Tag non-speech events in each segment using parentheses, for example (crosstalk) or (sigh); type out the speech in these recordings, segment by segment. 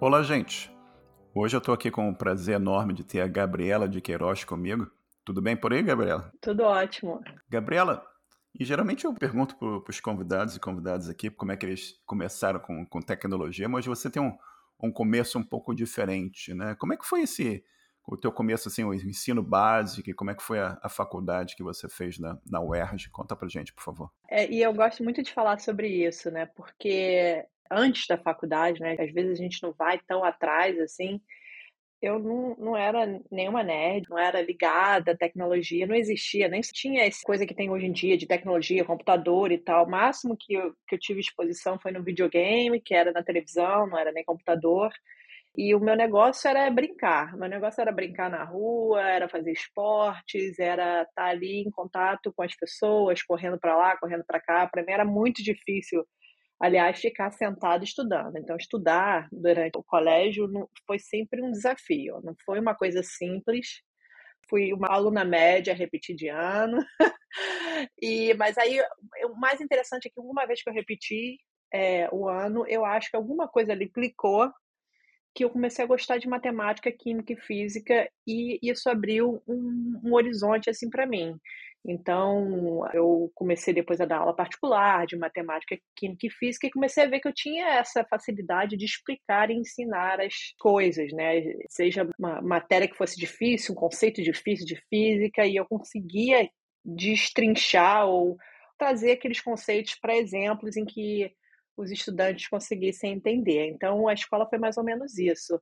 Olá, gente. Hoje eu estou aqui com o prazer enorme de ter a Gabriela de Queiroz comigo. Tudo bem por aí, Gabriela? Tudo ótimo. Gabriela, e geralmente eu pergunto para os convidados e convidadas aqui como é que eles começaram com, com tecnologia, mas você tem um, um começo um pouco diferente, né? Como é que foi esse o teu começo, assim, o ensino básico, e como é que foi a, a faculdade que você fez na, na UERJ? Conta pra gente, por favor. É, e eu gosto muito de falar sobre isso, né? Porque antes da faculdade, né? Às vezes a gente não vai tão atrás, assim. Eu não, não era nenhuma nerd, não era ligada à tecnologia, não existia, nem tinha essa coisa que tem hoje em dia de tecnologia, computador e tal. O máximo que eu, que eu tive exposição foi no videogame, que era na televisão, não era nem computador. E o meu negócio era brincar. Meu negócio era brincar na rua, era fazer esportes, era estar ali em contato com as pessoas, correndo para lá, correndo para cá. Para mim era muito difícil, aliás, ficar sentado estudando. Então, estudar durante o colégio foi sempre um desafio. Não foi uma coisa simples. Fui uma aluna média, repeti de ano. (laughs) e, mas aí, o mais interessante é que uma vez que eu repeti é, o ano, eu acho que alguma coisa ali clicou que eu comecei a gostar de matemática, química e física e isso abriu um, um horizonte assim para mim. Então, eu comecei depois a dar aula particular de matemática, química e física e comecei a ver que eu tinha essa facilidade de explicar e ensinar as coisas, né? Seja uma matéria que fosse difícil, um conceito difícil de física, e eu conseguia destrinchar ou trazer aqueles conceitos para exemplos em que os estudantes conseguissem entender. Então, a escola foi mais ou menos isso.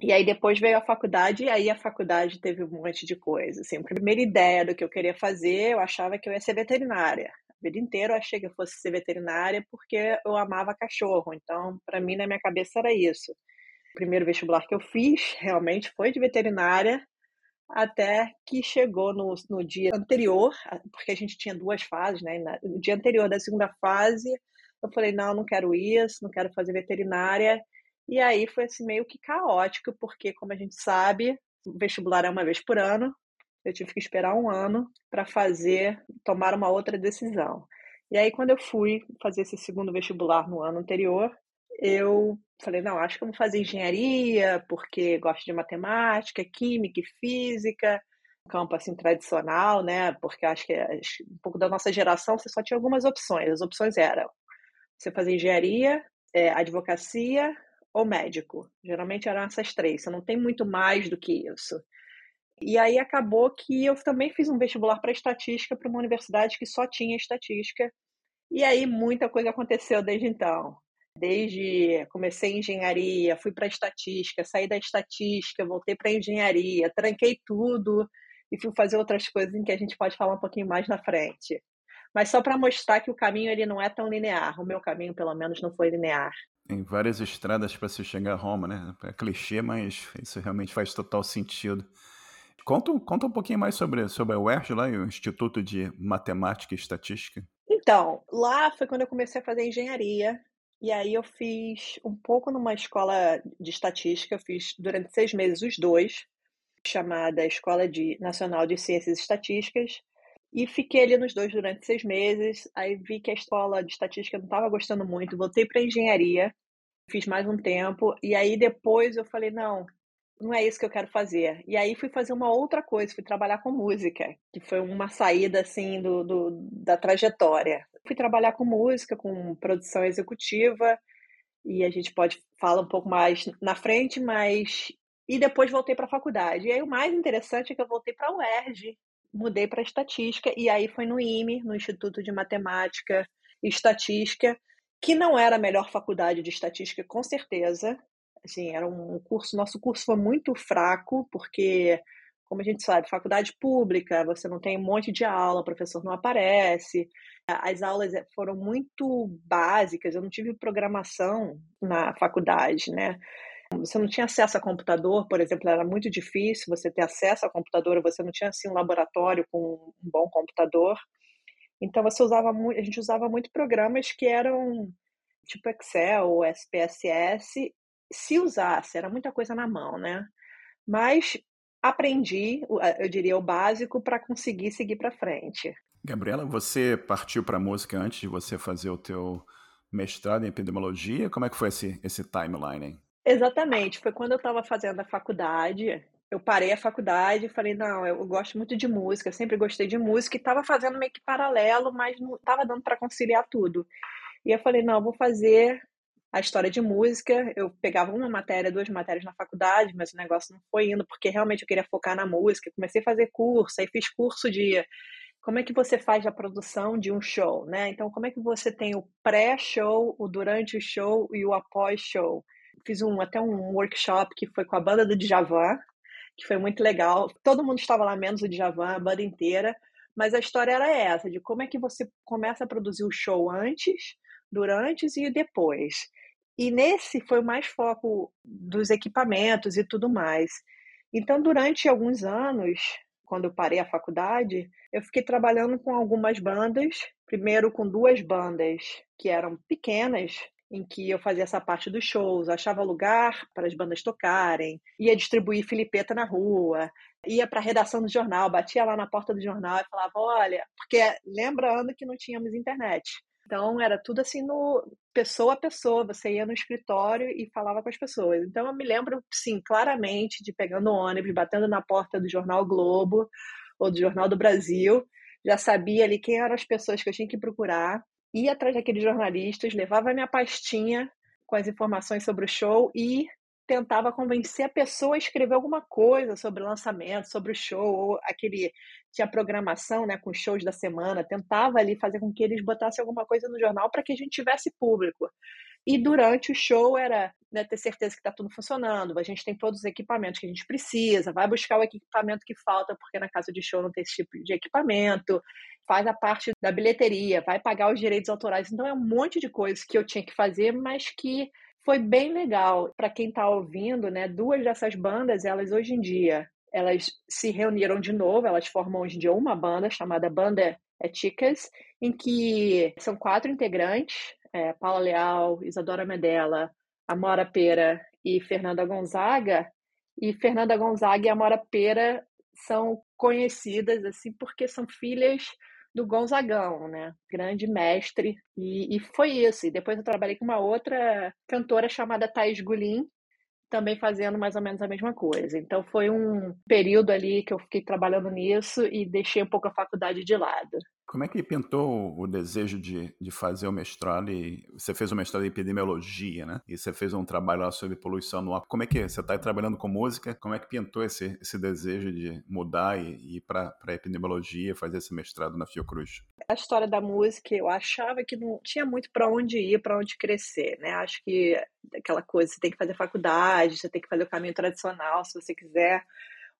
E aí depois veio a faculdade, e aí a faculdade teve um monte de coisa. Assim, a primeira ideia do que eu queria fazer, eu achava que eu ia ser veterinária. A vida inteira eu achei que eu fosse ser veterinária porque eu amava cachorro. Então, para mim, na minha cabeça era isso. O primeiro vestibular que eu fiz realmente foi de veterinária, até que chegou no, no dia anterior, porque a gente tinha duas fases, né? No dia anterior da segunda fase, eu falei, não, não quero isso, não quero fazer veterinária. E aí foi assim meio que caótico, porque como a gente sabe, o vestibular é uma vez por ano. Eu tive que esperar um ano para fazer, tomar uma outra decisão. E aí quando eu fui fazer esse segundo vestibular no ano anterior, eu falei, não, acho que eu vou fazer engenharia, porque gosto de matemática, química e física, campo assim tradicional, né? Porque acho que um pouco da nossa geração você só tinha algumas opções. As opções eram você fazia engenharia, é, advocacia ou médico. Geralmente eram essas três. Você não tem muito mais do que isso. E aí acabou que eu também fiz um vestibular para estatística para uma universidade que só tinha estatística. E aí muita coisa aconteceu desde então. Desde comecei engenharia, fui para estatística, saí da estatística, voltei para engenharia, tranquei tudo e fui fazer outras coisas em que a gente pode falar um pouquinho mais na frente mas só para mostrar que o caminho ele não é tão linear. O meu caminho, pelo menos, não foi linear. Tem várias estradas para se chegar a Roma, né? É clichê, mas isso realmente faz total sentido. Conta, conta um pouquinho mais sobre, sobre a UERJ lá, o Instituto de Matemática e Estatística. Então, lá foi quando eu comecei a fazer engenharia. E aí eu fiz um pouco numa escola de estatística, eu fiz durante seis meses os dois, chamada Escola de Nacional de Ciências Estatísticas, e fiquei ali nos dois durante seis meses. Aí vi que a escola de estatística não estava gostando muito. Voltei para engenharia, fiz mais um tempo. E aí depois eu falei: não, não é isso que eu quero fazer. E aí fui fazer uma outra coisa, fui trabalhar com música, que foi uma saída assim do, do, da trajetória. Fui trabalhar com música, com produção executiva, e a gente pode falar um pouco mais na frente, mas. E depois voltei para a faculdade. E aí o mais interessante é que eu voltei para a UERJ, mudei para estatística e aí foi no IME, no Instituto de Matemática e Estatística, que não era a melhor faculdade de estatística, com certeza. Assim, era um curso, nosso curso foi muito fraco, porque como a gente sabe, faculdade pública, você não tem um monte de aula, o professor não aparece. As aulas foram muito básicas, eu não tive programação na faculdade, né? Você não tinha acesso a computador, por exemplo, era muito difícil você ter acesso a computador, você não tinha assim um laboratório com um bom computador. Então você usava muito, a gente usava muito programas que eram tipo Excel ou SPSS, se usasse, era muita coisa na mão, né? Mas aprendi, eu diria, o básico para conseguir seguir para frente. Gabriela, você partiu para música antes de você fazer o teu mestrado em epidemiologia? Como é que foi esse, esse timeline? Exatamente, foi quando eu estava fazendo a faculdade, eu parei a faculdade e falei: "Não, eu gosto muito de música, sempre gostei de música", e estava fazendo meio que paralelo, mas não estava dando para conciliar tudo. E eu falei: "Não, eu vou fazer a história de música". Eu pegava uma matéria, 2 matérias na faculdade, mas o negócio não foi indo, porque realmente eu queria focar na música. Comecei a fazer curso, aí fiz curso de como é que você faz a produção de um show, né? Então, como é que você tem o pré-show, o durante o show e o após-show? Fiz um até um workshop que foi com a banda do Djavan, que foi muito legal. Todo mundo estava lá, menos o Djavan, a banda inteira. Mas a história era essa, de como é que você começa a produzir o show antes, durante e depois. E nesse foi o mais foco dos equipamentos e tudo mais. Então, durante alguns anos, quando eu parei a faculdade, eu fiquei trabalhando com algumas bandas. Primeiro com duas bandas que eram pequenas, em que eu fazia essa parte dos shows, achava lugar para as bandas tocarem, ia distribuir filipeta na rua, ia para a redação do jornal, batia lá na porta do jornal e falava: olha, porque lembrando que não tínhamos internet. Então era tudo assim no pessoa a pessoa, você ia no escritório e falava com as pessoas. Então eu me lembro, sim, claramente de pegando ônibus, batendo na porta do jornal Globo ou do Jornal do Brasil, já sabia ali quem eram as pessoas que eu tinha que procurar ia atrás daqueles jornalistas, levava a minha pastinha com as informações sobre o show e tentava convencer a pessoa a escrever alguma coisa sobre o lançamento, sobre o show, ou aquele tinha programação, né, com shows da semana, tentava ali fazer com que eles botassem alguma coisa no jornal para que a gente tivesse público. E durante o show era né, ter certeza que está tudo funcionando, a gente tem todos os equipamentos que a gente precisa, vai buscar o equipamento que falta, porque na casa de show não tem esse tipo de equipamento, faz a parte da bilheteria, vai pagar os direitos autorais. Então é um monte de coisas que eu tinha que fazer, mas que foi bem legal. Para quem está ouvindo, né, duas dessas bandas, elas hoje em dia, elas se reuniram de novo, elas formam hoje em dia uma banda chamada Banda Chicas, em que são quatro integrantes, é, Paula Leal, Isadora Medella, Amora Pera e Fernanda Gonzaga. E Fernanda Gonzaga e Amora Pera são conhecidas assim porque são filhas do Gonzagão, né? Grande mestre. E, e foi isso. E depois eu trabalhei com uma outra cantora chamada Thais Gulim, também fazendo mais ou menos a mesma coisa. Então foi um período ali que eu fiquei trabalhando nisso e deixei um pouco a faculdade de lado. Como é que pintou o desejo de, de fazer o mestrado? E você fez o mestrado em epidemiologia, né? E você fez um trabalho lá sobre poluição no ar. Como é que é? você está trabalhando com música? Como é que pintou esse, esse desejo de mudar e, e ir para epidemiologia, fazer esse mestrado na Fiocruz? A história da música, eu achava que não tinha muito para onde ir, para onde crescer, né? Acho que aquela coisa, você tem que fazer faculdade, você tem que fazer o caminho tradicional se você quiser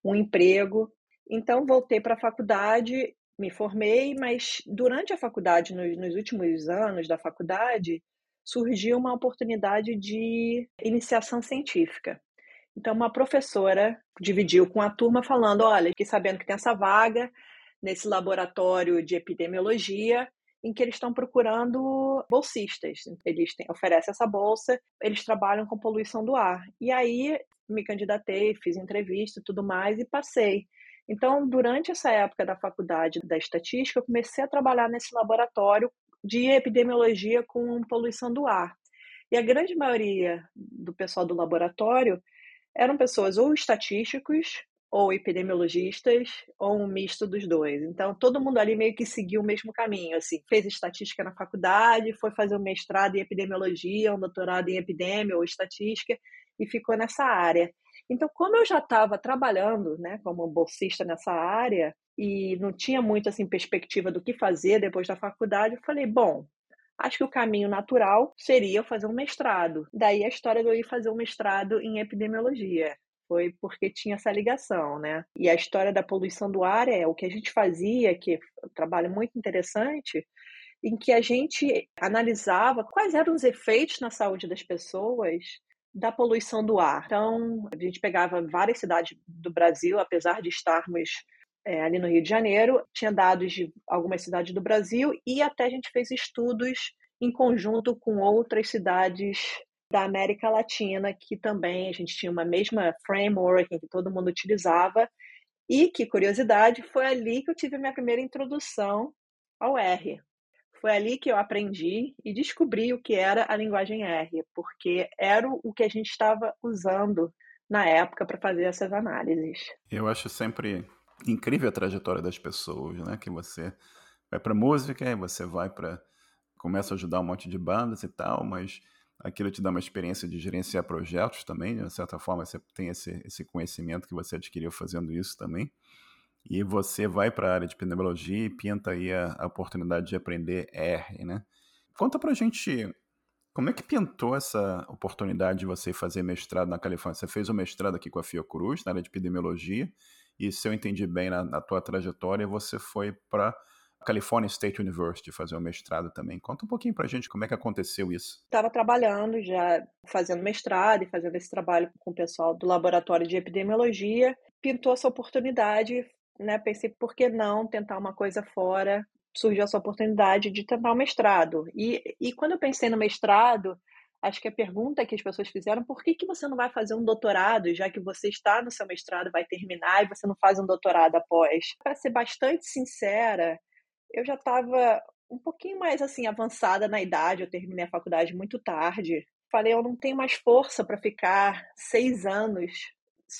um emprego. Então, voltei para a faculdade me formei, mas durante a faculdade, nos, nos últimos anos da faculdade, surgiu uma oportunidade de iniciação científica. Então, uma professora dividiu com a turma falando: olha, fiquei sabendo que tem essa vaga nesse laboratório de epidemiologia em que eles estão procurando bolsistas. Eles têm, oferecem essa bolsa, eles trabalham com poluição do ar. E aí me candidatei, fiz entrevista e tudo mais e passei. Então, durante essa época da faculdade da estatística, eu comecei a trabalhar nesse laboratório de epidemiologia com poluição do ar. E a grande maioria do pessoal do laboratório eram pessoas ou estatísticos, ou epidemiologistas, ou um misto dos dois. Então, todo mundo ali meio que seguiu o mesmo caminho, assim, fez estatística na faculdade, foi fazer um mestrado em epidemiologia, um doutorado em epidemia ou estatística, e ficou nessa área. Então, como eu já estava trabalhando, né, como bolsista nessa área e não tinha muito assim perspectiva do que fazer depois da faculdade, eu falei, bom, acho que o caminho natural seria eu fazer um mestrado. Daí a história de eu ir fazer um mestrado em epidemiologia. Foi porque tinha essa ligação, né? E a história da poluição do ar é o que a gente fazia, que é um trabalho muito interessante, em que a gente analisava quais eram os efeitos na saúde das pessoas da poluição do ar. Então, a gente pegava várias cidades do Brasil, apesar de estarmos é, ali no Rio de Janeiro, tinha dados de algumas cidades do Brasil e até a gente fez estudos em conjunto com outras cidades da América Latina, que também a gente tinha uma mesma framework que todo mundo utilizava. E que curiosidade, foi ali que eu tive a minha primeira introdução ao R. Foi ali que eu aprendi e descobri o que era a linguagem R, porque era o que a gente estava usando na época para fazer essas análises. Eu acho sempre incrível a trajetória das pessoas, né? Que você vai para música, e você vai para começa a ajudar um monte de bandas e tal, mas aquilo te dá uma experiência de gerenciar projetos também, de certa forma você tem esse, esse conhecimento que você adquiriu fazendo isso também. E você vai para a área de epidemiologia e pinta aí a, a, oportunidade de aprender R, né? Conta pra gente como é que pintou essa oportunidade de você fazer mestrado na Califórnia. Você fez o mestrado aqui com a Fiocruz, na área de epidemiologia, e se eu entendi bem na, na tua trajetória, você foi para California State University fazer o mestrado também. Conta um pouquinho para a gente como é que aconteceu isso. Estava trabalhando já, fazendo mestrado e fazendo esse trabalho com o pessoal do laboratório de epidemiologia. Pintou essa oportunidade, né? Pensei, por que não tentar uma coisa fora? Surgiu essa oportunidade de tentar o mestrado. E, e quando eu pensei no mestrado, acho que a pergunta que as pessoas fizeram, por que, que você não vai fazer um doutorado, já que você está no seu mestrado, vai terminar, e você não faz um doutorado após? Para ser bastante sincera, eu já estava um pouquinho mais assim avançada na idade, eu terminei a faculdade muito tarde. Falei, eu não tenho mais força para ficar seis anos,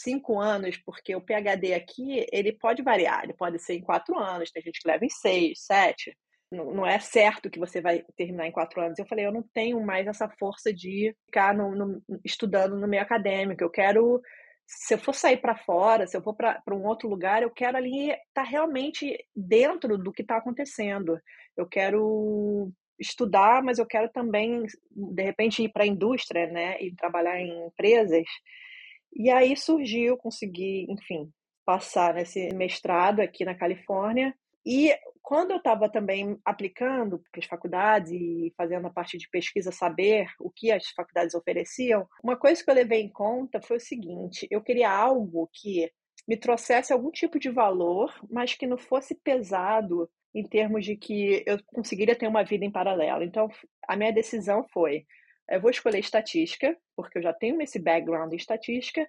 cinco anos, porque o PhD aqui ele pode variar, ele pode ser em quatro anos, tem gente que leva em seis, sete. Não, não é certo que você vai terminar em quatro anos. Eu falei, eu não tenho mais essa força de ficar no, no, estudando no meio acadêmico. Eu quero se eu for sair para fora, se eu for para um outro lugar, eu quero ali estar tá realmente dentro do que está acontecendo. Eu quero estudar, mas eu quero também, de repente, ir para a indústria, né, e trabalhar em empresas. E aí surgiu, consegui, enfim, passar nesse mestrado aqui na Califórnia. E quando eu estava também aplicando para as faculdades e fazendo a parte de pesquisa, saber o que as faculdades ofereciam, uma coisa que eu levei em conta foi o seguinte: eu queria algo que me trouxesse algum tipo de valor, mas que não fosse pesado em termos de que eu conseguiria ter uma vida em paralelo. Então, a minha decisão foi: eu vou escolher estatística, porque eu já tenho esse background em estatística,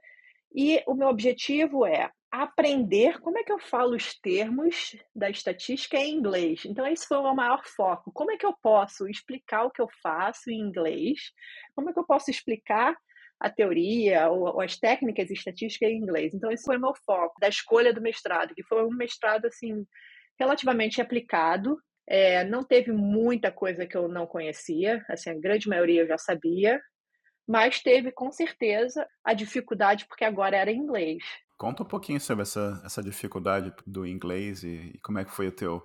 e o meu objetivo é aprender como é que eu falo os termos da estatística em inglês. Então, esse foi o meu maior foco. Como é que eu posso explicar o que eu faço em inglês? Como é que eu posso explicar a teoria ou, ou as técnicas estatísticas em inglês? Então, esse foi o meu foco da escolha do mestrado, que foi um mestrado, assim, relativamente aplicado. É, não teve muita coisa que eu não conhecia, assim, a grande maioria eu já sabia, mas teve com certeza a dificuldade porque agora era inglês. Conta um pouquinho sobre essa, essa dificuldade do inglês e, e como é que foi o teu,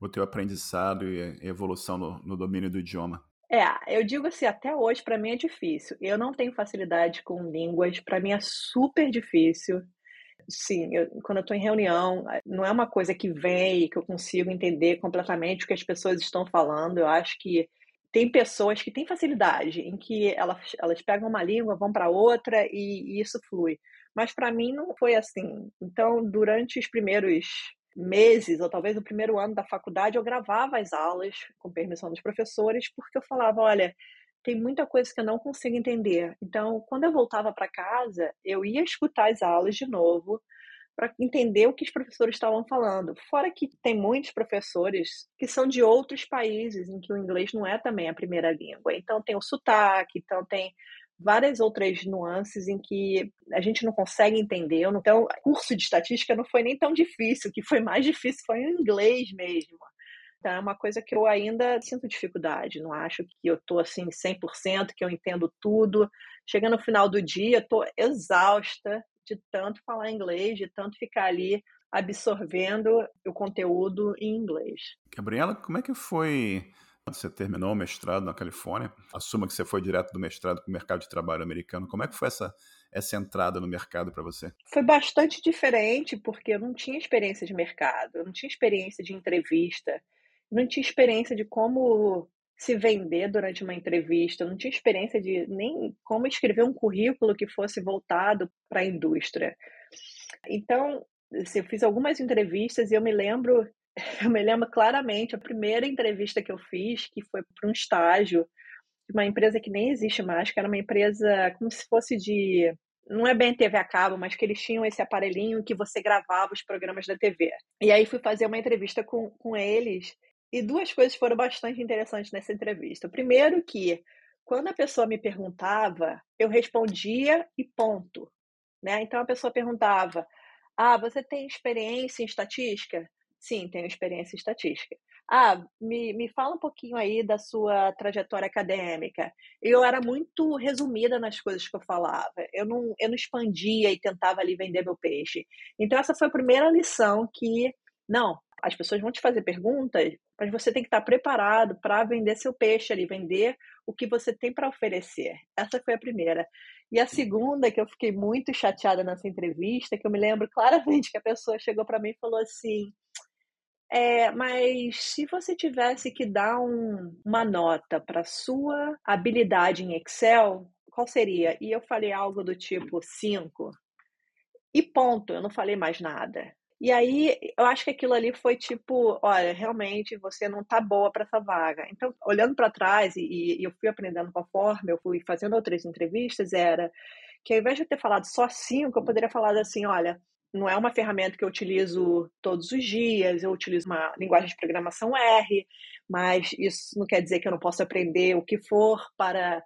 o teu aprendizado e evolução no, no domínio do idioma. É, eu digo assim, até hoje para mim é difícil. Eu não tenho facilidade com línguas, para mim é super difícil. Sim, eu, quando eu estou em reunião, não é uma coisa que vem e que eu consigo entender completamente o que as pessoas estão falando. Eu acho que tem pessoas que têm facilidade em que elas, elas pegam uma língua, vão para outra e, e isso flui. Mas para mim não foi assim. Então, durante os primeiros meses, ou talvez o primeiro ano da faculdade, eu gravava as aulas com permissão dos professores, porque eu falava: olha, tem muita coisa que eu não consigo entender. Então, quando eu voltava para casa, eu ia escutar as aulas de novo para entender o que os professores estavam falando. Fora que tem muitos professores que são de outros países em que o inglês não é também a primeira língua. Então, tem o sotaque, então tem várias outras nuances em que a gente não consegue entender. Então, o curso de estatística não foi nem tão difícil, o que foi mais difícil foi o inglês mesmo. Então, é uma coisa que eu ainda sinto dificuldade. Não acho que eu estou assim 100%, que eu entendo tudo. Chega no final do dia, estou exausta de tanto falar inglês, de tanto ficar ali absorvendo o conteúdo em inglês. Gabriela, como é que foi você terminou o mestrado na Califórnia, assuma que você foi direto do mestrado para o mercado de trabalho americano. Como é que foi essa, essa entrada no mercado para você? Foi bastante diferente, porque eu não tinha experiência de mercado, eu não tinha experiência de entrevista, não tinha experiência de como se vender durante uma entrevista, não tinha experiência de nem como escrever um currículo que fosse voltado para a indústria. Então, assim, eu fiz algumas entrevistas e eu me lembro (laughs) eu me lembro claramente a primeira entrevista que eu fiz, que foi para um estágio de uma empresa que nem existe mais, que era uma empresa como se fosse de. Não é bem TV a cabo, mas que eles tinham esse aparelhinho que você gravava os programas da TV. E aí fui fazer uma entrevista com, com eles E duas coisas foram bastante interessantes nessa entrevista. Primeiro que quando a pessoa me perguntava, eu respondia e ponto, né? Então a pessoa perguntava: "Ah, você tem experiência em estatística?" Sim, tenho experiência em estatística. Ah, me, me fala um pouquinho aí da sua trajetória acadêmica. Eu era muito resumida nas coisas que eu falava. Eu não, eu não expandia e tentava ali vender meu peixe. Então, essa foi a primeira lição que, não, as pessoas vão te fazer perguntas, mas você tem que estar preparado para vender seu peixe ali, vender o que você tem para oferecer. Essa foi a primeira. E a segunda, que eu fiquei muito chateada nessa entrevista, que eu me lembro claramente (laughs) que a pessoa chegou para mim e falou assim: é, mas se você tivesse que dar um, uma nota para sua habilidade em Excel, qual seria? E eu falei algo do tipo 5. E ponto, eu não falei mais nada. E aí, eu acho que aquilo ali foi tipo, olha, realmente você não tá boa para essa vaga. Então, olhando para trás e, e, eu fui aprendendo com a forma, eu fui fazendo outras entrevistas, era que ao invés de eu ter falado só cinco, eu poderia falar assim, olha, não é uma ferramenta que eu utilizo todos os dias, eu utilizo uma linguagem de programação R, mas isso não quer dizer que eu não possa aprender o que for para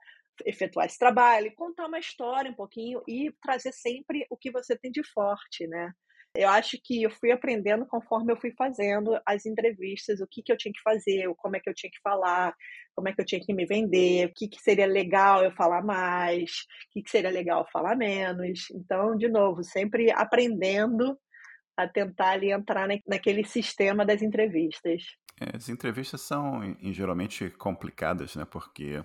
efetuar esse trabalho, contar uma história um pouquinho e trazer sempre o que você tem de forte, né? Eu acho que eu fui aprendendo conforme eu fui fazendo as entrevistas, o que, que eu tinha que fazer, como é que eu tinha que falar, como é que eu tinha que me vender, o que, que seria legal eu falar mais, o que, que seria legal falar menos. Então, de novo, sempre aprendendo a tentar ali entrar naquele sistema das entrevistas. É, as entrevistas são geralmente complicadas, né? Porque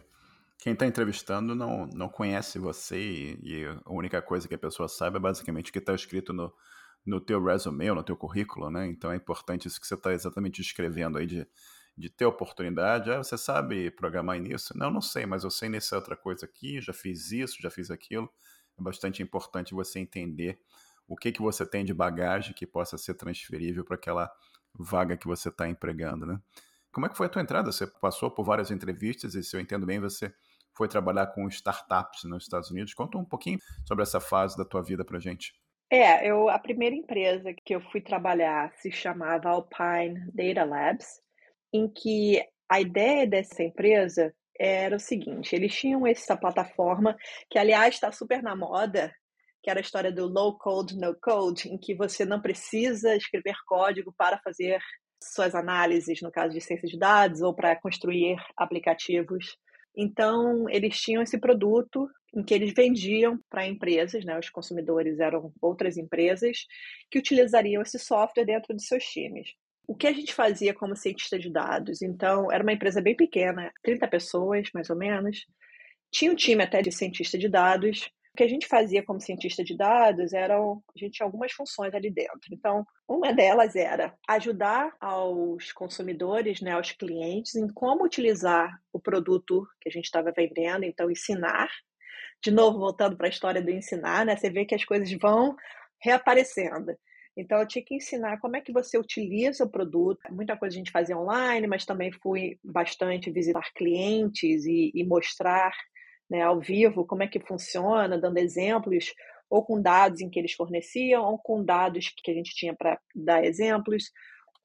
quem está entrevistando não, não conhece você e, e, a única coisa que a pessoa sabe é basicamente o que está escrito no, no teu resume, no teu currículo, né? Então é importante isso que você está exatamente escrevendo aí de, de ter oportunidade. Ah, você sabe programar nisso? Não, não sei, mas eu sei nessa outra coisa aqui, já fiz isso, já fiz aquilo. É bastante importante você entender o que, que você tem de bagagem que possa ser transferível para aquela vaga que você está empregando, né? Como é que foi a tua entrada? Você passou por várias entrevistas e, se eu entendo bem, você foi trabalhar com startups nos Estados Unidos. Conta um pouquinho sobre essa fase da tua vida para gente. É, eu, a primeira empresa que eu fui trabalhar se chamava Alpine Data Labs, em que a ideia dessa empresa era o seguinte: eles tinham essa plataforma, que aliás está super na moda, que era a história do low code, no code, em que você não precisa escrever código para fazer suas análises, no caso de ciência de dados, ou para construir aplicativos. Então, eles tinham esse produto em que eles vendiam para empresas, né, os consumidores eram outras empresas que utilizariam esse software dentro de seus times. O que a gente fazia como cientista de dados? Então, era uma empresa bem pequena, 30 pessoas, mais ou menos. Tinha um time até de cientista de dados, que a gente fazia como cientista de dados eram a gente tinha algumas funções ali dentro. Então, uma delas era ajudar aos consumidores, né, aos clientes, em como utilizar o produto que a gente estava vendendo, então ensinar. De novo, voltando para a história do ensinar, né, você vê que as coisas vão reaparecendo. Então, eu tinha que ensinar como é que você utiliza o produto. Muita coisa a gente fazia online, mas também fui bastante visitar clientes e, e mostrar né, ao vivo, como é que funciona, dando exemplos, ou com dados em que eles forneciam, ou com dados que a gente tinha para dar exemplos.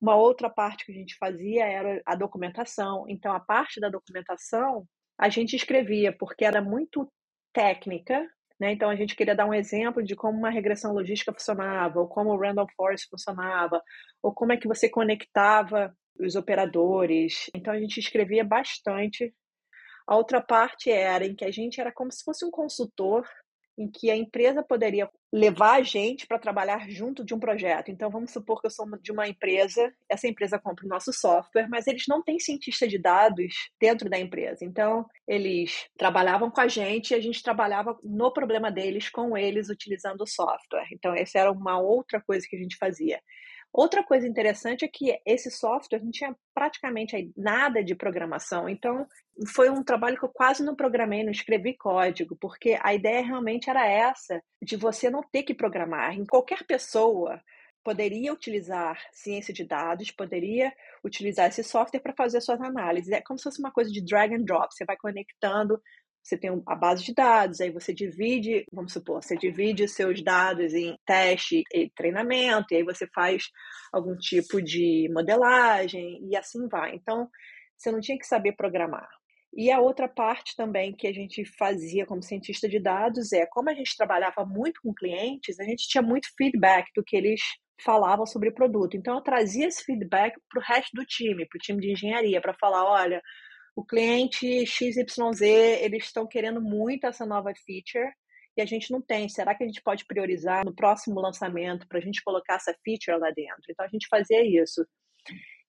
Uma outra parte que a gente fazia era a documentação. Então, a parte da documentação a gente escrevia, porque era muito técnica, né? Então, a gente queria dar um exemplo de como uma regressão logística funcionava, ou como o Random Forest funcionava, ou como é que você conectava os operadores. Então, a gente escrevia bastante a outra parte era em que a gente era como se fosse um consultor, em que a empresa poderia levar a gente para trabalhar junto de um projeto. Então, vamos supor que eu sou de uma empresa, essa empresa compra o nosso software, mas eles não têm cientista de dados dentro da empresa. Então, eles trabalhavam com a gente e a gente trabalhava no problema deles com eles utilizando o software. Então, essa era uma outra coisa que a gente fazia. Outra coisa interessante é que esse software não tinha praticamente nada de programação, então foi um trabalho que eu quase não programei, não escrevi código, porque a ideia realmente era essa, de você não ter que programar. Qualquer pessoa poderia utilizar ciência de dados, poderia utilizar esse software para fazer suas análises. É como se fosse uma coisa de drag and drop, você vai conectando você tem a base de dados, aí você divide, vamos supor, você divide os seus dados em teste e treinamento, e aí você faz algum tipo de modelagem e assim vai. Então, você não tinha que saber programar. E a outra parte também que a gente fazia como cientista de dados é, como a gente trabalhava muito com clientes, a gente tinha muito feedback do que eles falavam sobre o produto. Então, eu trazia esse feedback para o resto do time, para o time de engenharia, para falar: olha, o cliente XYZ, eles estão querendo muito essa nova feature e a gente não tem. Será que a gente pode priorizar no próximo lançamento para a gente colocar essa feature lá dentro? Então a gente fazia isso.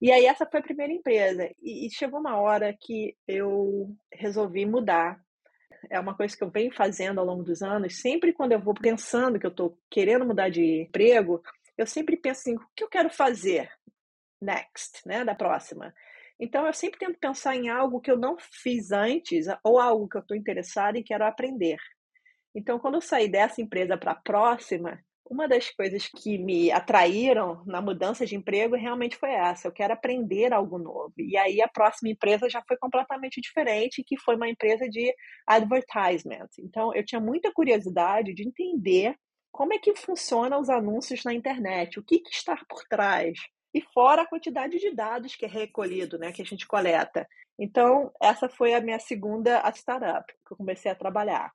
E aí essa foi a primeira empresa. E, chegou uma hora que eu resolvi mudar. É uma coisa que eu venho fazendo ao longo dos anos. Sempre quando eu vou pensando que eu estou querendo mudar de emprego, eu sempre penso assim, o que eu quero fazer next, né, da próxima. Então, eu sempre tento pensar em algo que eu não fiz antes ou algo que eu estou interessada e quero aprender. Então, quando eu saí dessa empresa para a próxima, uma das coisas que me atraíram na mudança de emprego realmente foi essa. Eu quero aprender algo novo. E aí a próxima empresa já foi completamente diferente, que foi uma empresa de advertisement. Então eu tinha muita curiosidade de entender como é que funcionam os anúncios na internet, o que, que está por trás e fora a quantidade de dados que é recolhido, né, que a gente coleta. Então, essa foi a minha segunda startup que eu comecei a trabalhar,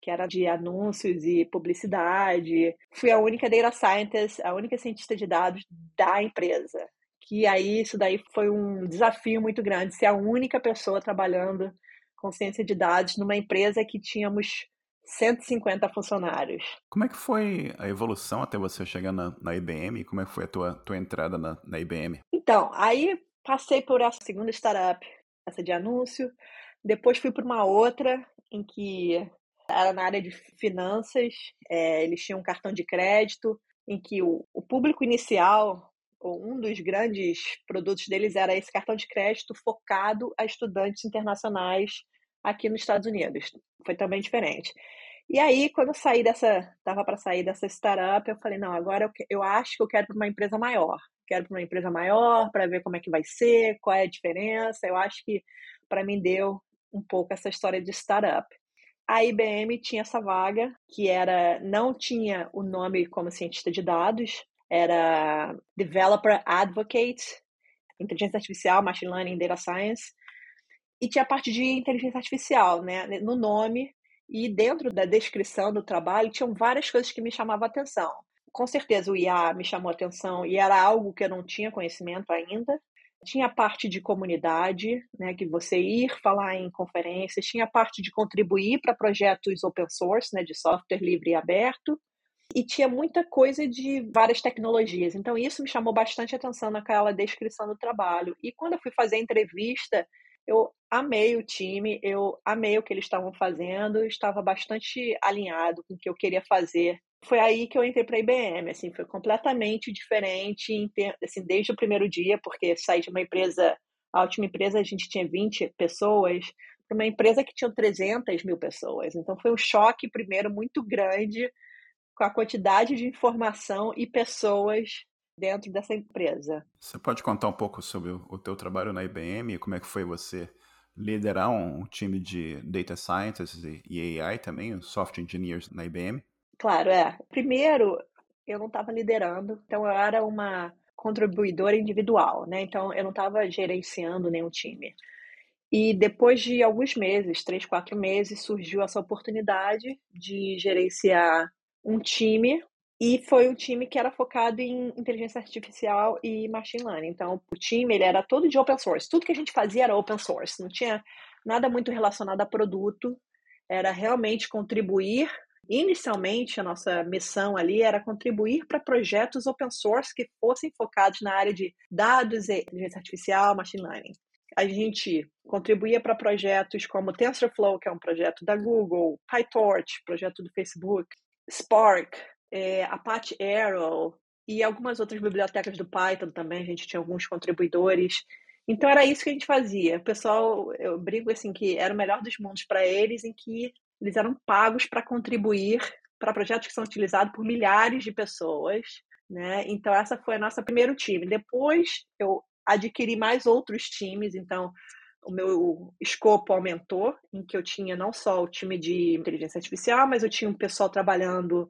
que era de anúncios e publicidade. Fui a única data scientist, a única cientista de dados da empresa. Que aí isso daí foi um desafio muito grande, ser a única pessoa trabalhando com ciência de dados numa empresa que tínhamos 150 funcionários. Como é que foi a evolução até você chegar na, na IBM? Como é que foi a tua, tua entrada na, na IBM? Então, aí passei por essa segunda startup, essa de anúncio. Depois fui para uma outra em que era na área de finanças. É, eles tinham um cartão de crédito em que o, o público inicial um dos grandes produtos deles era esse cartão de crédito focado a estudantes internacionais aqui nos Estados Unidos. Foi também diferente. E aí, quando eu saí dessa, tava para sair dessa startup, eu falei, não, agora eu, eu acho que eu quero para uma empresa maior. Quero para uma empresa maior para ver como é que vai ser, qual é a diferença. Eu acho que para mim deu um pouco essa história de startup. A IBM tinha essa vaga que era não tinha o nome como cientista de dados, era Developer Advocate, inteligência artificial, machine learning, data science e tinha a parte de inteligência artificial, né, no nome e dentro da descrição do trabalho tinham várias coisas que me chamavam a atenção. Com certeza o IA me chamou a atenção e era algo que eu não tinha conhecimento ainda. Tinha a parte de comunidade, né, que você ir falar em conferências, tinha a parte de contribuir para projetos open source, né, de software livre e aberto, e tinha muita coisa de várias tecnologias. Então isso me chamou bastante atenção naquela descrição do trabalho. E quando eu fui fazer a entrevista, eu amei o time, eu amei o que eles estavam fazendo, estava bastante alinhado com o que eu queria fazer. Foi aí que eu entrei para a IBM, assim, foi completamente diferente, assim, desde o primeiro dia, porque saí de uma empresa, a última empresa a gente tinha 20 pessoas, para uma empresa que tinha 300 mil pessoas. Então foi um choque, primeiro, muito grande com a quantidade de informação e pessoas dentro dessa empresa. Você pode contar um pouco sobre o, teu trabalho na IBM e como é que foi você liderar um, time de data scientists e, e AI também, software engineers na IBM? Claro, é. Primeiro, eu não estava liderando, então eu era uma contribuidora individual, né? Então eu não estava gerenciando nenhum time. E depois de alguns meses, três, quatro meses, surgiu essa oportunidade de gerenciar um time e foi um time que era focado em inteligência artificial e machine learning. Então, o time ele era todo de open source. Tudo que a gente fazia era open source. Não tinha nada muito relacionado a produto. Era realmente contribuir. Inicialmente, a nossa missão ali era contribuir para projetos open source que fossem focados na área de dados, inteligência artificial, machine learning. A gente contribuía para projetos como TensorFlow, que é um projeto da Google, PyTorch, projeto do Facebook, Spark, é, Apache Arrow e algumas outras bibliotecas do Python também, a gente tinha alguns contribuidores. Então era isso que a gente fazia. O pessoal, eu brinco assim que era o melhor dos mundos para eles, em que eles eram pagos para contribuir para projetos que são utilizados por milhares de pessoas, né? Então essa foi a nossa primeiro time. Depois eu adquiri mais outros times, então o meu escopo aumentou, em que eu tinha não só o time de inteligência artificial, mas eu tinha um pessoal trabalhando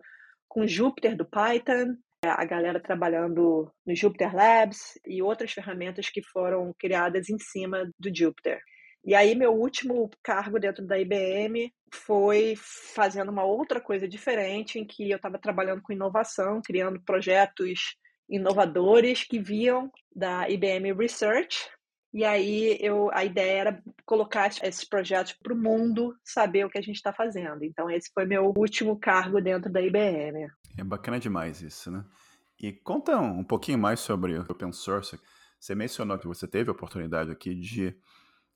com Jupyter do Python, a galera trabalhando no Jupyter Labs e outras ferramentas que foram criadas em cima do Jupyter. E aí, meu último cargo dentro da IBM foi fazendo uma outra coisa diferente, em que eu estava trabalhando com inovação, criando projetos inovadores que viam da IBM Research. E aí eu, a ideia era colocar esses projetos para o mundo saber o que a gente está fazendo. Então esse foi meu último cargo dentro da IBM. É bacana demais isso, né? E conta um pouquinho mais sobre o open source. Você mencionou que você teve a oportunidade aqui de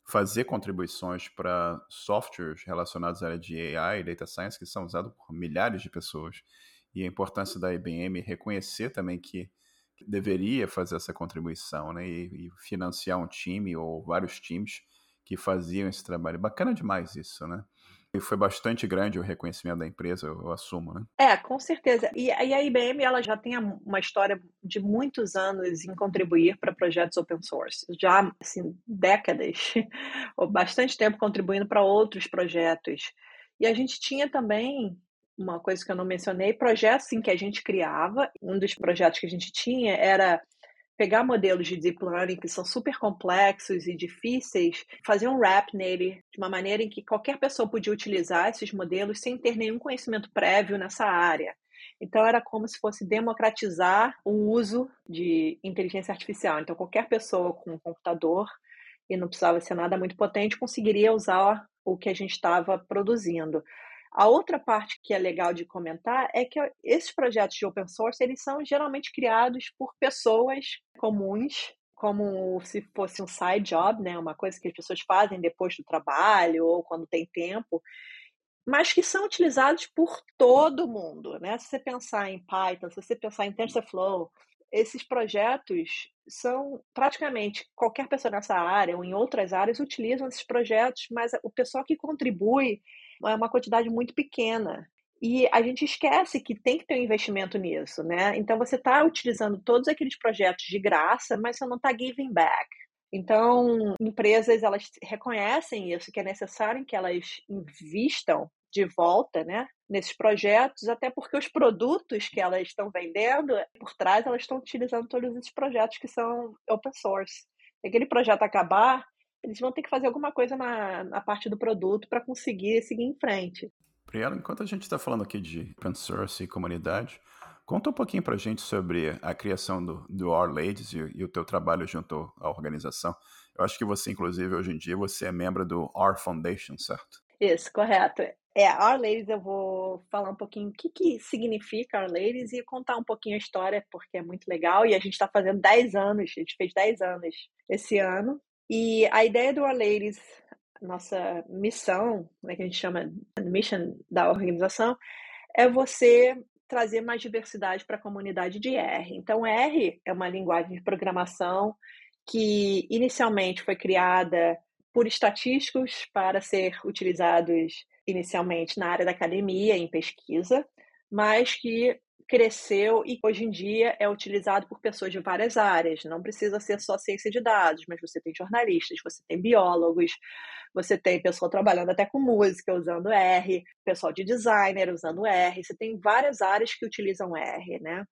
fazer contribuições para softwares relacionados à área de AI e data science que são usados por milhares de pessoas. E a importância da IBM reconhecer também que deveria fazer essa contribuição né, e, e financiar um time ou vários times que faziam esse trabalho. Bacana demais isso, né? E foi bastante grande o reconhecimento da empresa, eu, assumo, né? É, com certeza. E, e, a IBM ela já tem uma história de muitos anos em contribuir para projetos open source. Já, assim, décadas, (laughs) ou bastante tempo contribuindo para outros projetos. E a gente tinha também uma coisa que eu não mencionei, projetos em que a gente criava. Um dos projetos que a gente tinha era pegar modelos de deep learning que são super complexos e difíceis, fazer um wrap nele de uma maneira em que qualquer pessoa podia utilizar esses modelos sem ter nenhum conhecimento prévio nessa área. Então era como se fosse democratizar o uso de inteligência artificial. Então qualquer pessoa com um computador e não precisava ser nada muito potente conseguiria usar o que a gente estava produzindo. A outra parte que é legal de comentar é que esses projetos de open source, eles são geralmente criados por pessoas comuns, como se fosse um side job, né? Uma coisa que as pessoas fazem depois do trabalho ou quando tem tempo, mas que são utilizados por todo mundo, né? Se você pensar em Python, se você pensar em TensorFlow, esses projetos são praticamente qualquer pessoa nessa área ou em outras áreas utilizam esses projetos, mas o pessoal que contribui é uma quantidade muito pequena. E a gente esquece que tem que ter um investimento nisso, né? Então você está utilizando todos aqueles projetos de graça, mas você não está giving back. Então, empresas elas reconhecem isso, que é necessário que elas invistam de volta, né, nesses projetos, até porque os produtos que elas estão vendendo, por trás elas estão utilizando todos esses projetos que são open source. Se aquele projeto acabar, eles vão ter que fazer alguma coisa na, na parte do produto para conseguir seguir em frente. Priela, enquanto a gente está falando aqui de open source e comunidade, conta um pouquinho para a gente sobre a criação do, do Our Ladies e, e, o teu trabalho junto à organização. Eu acho que você, inclusive, hoje em dia, você é membro do Our Foundation, certo? Isso, correto. É, Our Ladies, eu vou falar um pouquinho o que, que significa Our Ladies e contar um pouquinho a história, porque é muito legal. E a gente está fazendo 10 anos, a gente fez 10 anos esse ano. E a ideia do Ladies, nossa missão, né, que a gente chama mission da organização, é você trazer mais diversidade para a comunidade de R. Então, R é uma linguagem de programação que inicialmente foi criada por estatísticos para ser utilizados inicialmente na área da academia, em pesquisa, mas que cresceu e hoje em dia é utilizado por pessoas de várias áreas. Não precisa ser só ciência de dados, mas você tem jornalistas, você tem biólogos, você tem pessoal trabalhando até com música usando R, pessoal de designer usando R, você tem várias áreas que utilizam R, né?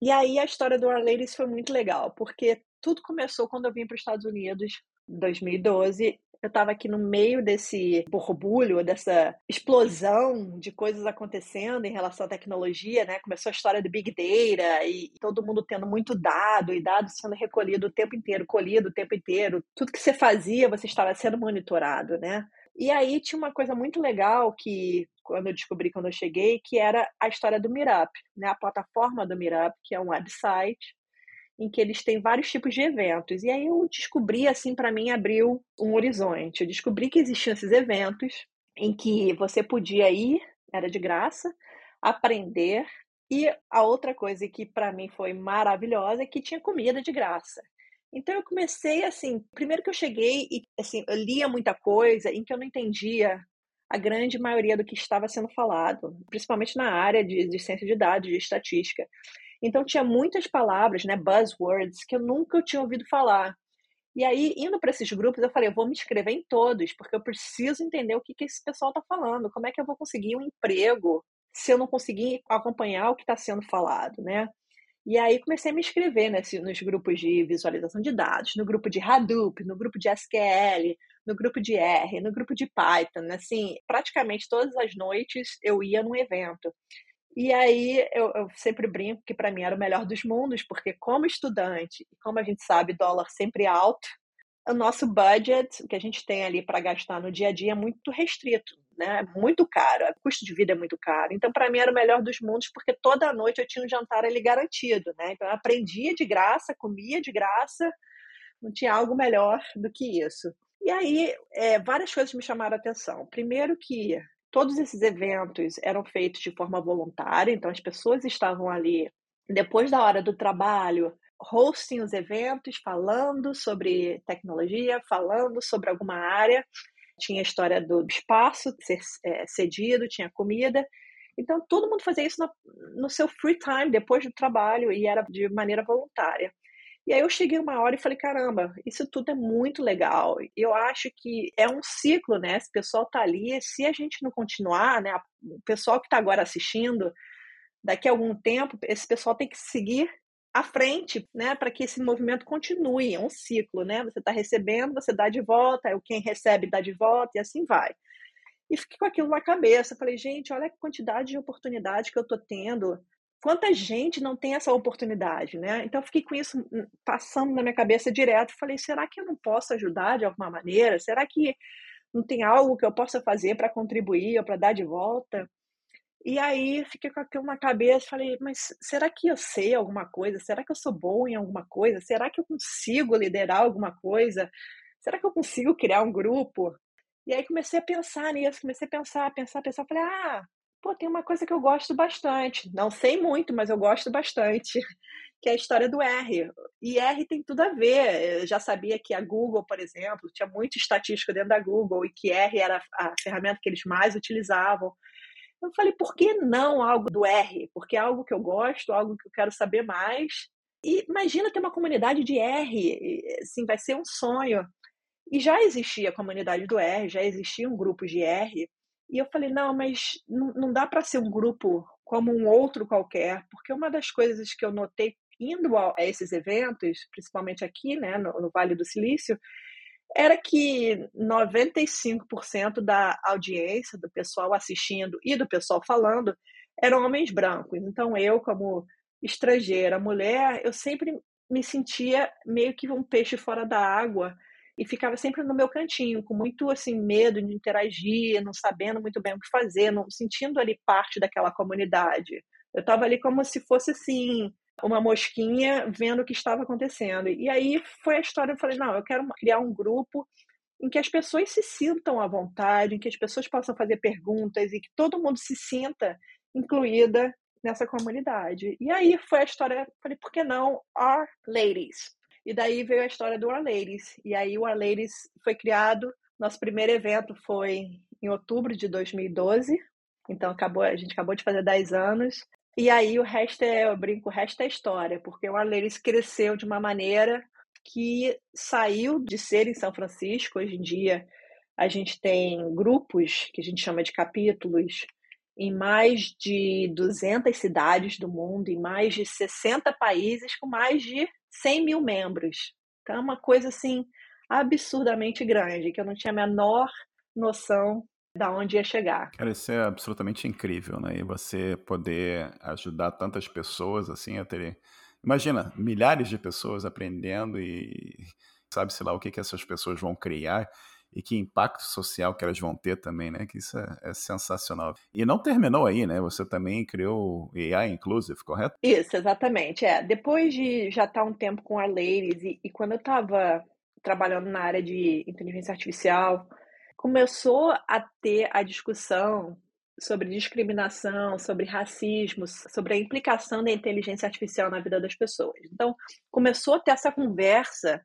E aí a história do Arleiris foi muito legal, porque tudo começou quando eu vim para os Estados Unidos em 2012 eu estava aqui no meio desse borbulho, dessa explosão de coisas acontecendo em relação à tecnologia, né? Começou a história do Big Data e todo mundo tendo muito dado e dados sendo recolhido o tempo inteiro, colhido o tempo inteiro. Tudo que você fazia, você estava sendo monitorado, né? E aí tinha uma coisa muito legal que quando eu descobri quando eu cheguei, que era a história do Meetup, né? A plataforma do Meetup, que é um website em que eles têm vários tipos de eventos. E aí eu descobri, assim, para mim abriu um horizonte. Eu descobri que existiam esses eventos em que você podia ir, era de graça, aprender. E a outra coisa que para mim foi maravilhosa é que tinha comida de graça. Então eu comecei assim, primeiro que eu cheguei e assim, eu lia muita coisa em que eu não entendia a grande maioria do que estava sendo falado, principalmente na área de, de ciência de dados, de estatística. Então tinha muitas palavras, né, buzzwords, que eu nunca tinha ouvido falar. E aí, indo para esses grupos, eu falei, eu vou me inscrever em todos, porque eu preciso entender o que, que esse pessoal está falando, como é que eu vou conseguir um emprego se eu não conseguir acompanhar o que está sendo falado, né? E aí comecei a me inscrever nesse, nos grupos de visualização de dados, no grupo de Hadoop, no grupo de SQL, no grupo de R, no grupo de Python, assim, praticamente todas as noites eu ia num evento. E aí eu, eu sempre brinco que para mim era o melhor dos mundos, porque como estudante, como a gente sabe, dólar sempre alto, o nosso budget, que a gente tem ali para gastar no dia a dia, é muito restrito, né? É muito caro, o custo de vida é muito caro. Então, para mim, era o melhor dos mundos, porque toda noite eu tinha um jantar ali garantido, né? Então, eu aprendia de graça, comia de graça, não tinha algo melhor do que isso. E aí, é, várias coisas me chamaram a atenção. Primeiro que todos esses eventos eram feitos de forma voluntária, então as pessoas estavam ali depois da hora do trabalho, hosting os eventos, falando sobre tecnologia, falando sobre alguma área. Tinha a história do espaço ser é, cedido, tinha comida. Então, todo mundo fazia isso no, no seu free time, depois do trabalho, e era de maneira voluntária. E aí eu cheguei uma hora e falei, caramba, isso tudo é muito legal. Eu acho que é um ciclo, né? Esse pessoal tá ali, se a gente não continuar, né? O pessoal que está agora assistindo, daqui a algum tempo, esse pessoal tem que seguir à frente, né, para que esse movimento continue, é um ciclo, né? Você está recebendo, você dá de volta, quem recebe dá de volta e assim vai. E fiquei com aquilo na cabeça, falei, gente, olha a quantidade de oportunidades que eu estou tendo. Quanta gente não tem essa oportunidade, né? Então fiquei com isso hum, passando na minha cabeça direto, falei, será que eu não posso ajudar de alguma maneira? Será que não tem algo que eu possa fazer para contribuir ou para dar de volta? E aí fiquei com aquilo na cabeça, falei, mas será que eu sei alguma coisa? Será que eu sou bom em alguma coisa? Será que eu consigo liderar alguma coisa? Será que eu consigo criar um grupo? E aí comecei a pensar nisso, comecei a pensar, pensar, pensar, falei, ah, pô, tem uma coisa que eu gosto bastante. Não sei muito, mas eu gosto bastante, (laughs) que é a história do R. E R tem tudo a ver. Eu já sabia que a Google, por exemplo, tinha muito estatístico dentro da Google e que R era a ferramenta que eles mais utilizavam. Eu falei, por que não algo do R? Porque é algo que eu gosto, algo que eu quero saber mais. E imagina ter uma comunidade de R, assim, vai ser um sonho. E já existia a comunidade do R, já existia um grupo de R. E eu falei, não, mas não, dá para ser um grupo como um outro qualquer, porque uma das coisas que eu notei indo a, esses eventos, principalmente aqui, né, no Vale do Silício, era que 95% da audiência, do pessoal assistindo e do pessoal falando, eram homens brancos. Então, eu, como estrangeira, mulher, eu sempre me sentia meio que um peixe fora da água e ficava sempre no meu cantinho, com muito assim medo de interagir, não sabendo muito bem o que fazer, não sentindo ali parte daquela comunidade. Eu estava ali como se fosse assim uma mosquinha vendo o que estava acontecendo. E aí foi a história, eu falei, não, eu quero criar um grupo em que as pessoas se sintam à vontade, em que as pessoas possam fazer perguntas e que todo mundo se sinta incluída nessa comunidade. E aí foi a história, falei, por que não Our Ladies? E daí veio a história do Our Ladies. E aí o Our Ladies foi criado, nosso primeiro evento foi em outubro de 2012, então acabou, a gente acabou de fazer 10 anos. E aí o resto é, eu brinco, o resto é história, porque o Arleiris cresceu de uma maneira que saiu de ser em São Francisco. Hoje em dia a gente tem grupos que a gente chama de capítulos em mais de 200 cidades do mundo, em mais de 60 países, com mais de 100 mil membros. Então é uma coisa assim absurdamente grande, que eu não tinha a menor noção da onde ia chegar. Cara, isso é absolutamente incrível, né? E você poder ajudar tantas pessoas assim a terem. Imagina, milhares de pessoas aprendendo e sabe-se lá o que, que essas pessoas vão criar e que impacto social que elas vão ter também, né? Que isso é, é, sensacional. E não terminou aí, né? Você também criou AI Inclusive, correto? Isso, exatamente. É. Depois de já estar um tempo com a Ladies e, e quando eu estava trabalhando na área de inteligência artificial, começou a ter a discussão sobre discriminação, sobre racismo, sobre a implicação da inteligência artificial na vida das pessoas. Então, começou a ter essa conversa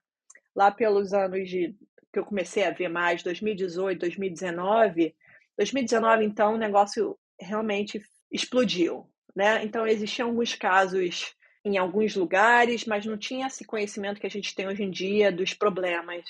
lá pelos anos de que eu comecei a ver mais, 2018, 2019. 2019, então, o negócio realmente explodiu, né? Então, existiam alguns casos em alguns lugares, mas não tinha esse conhecimento que a gente tem hoje em dia dos problemas.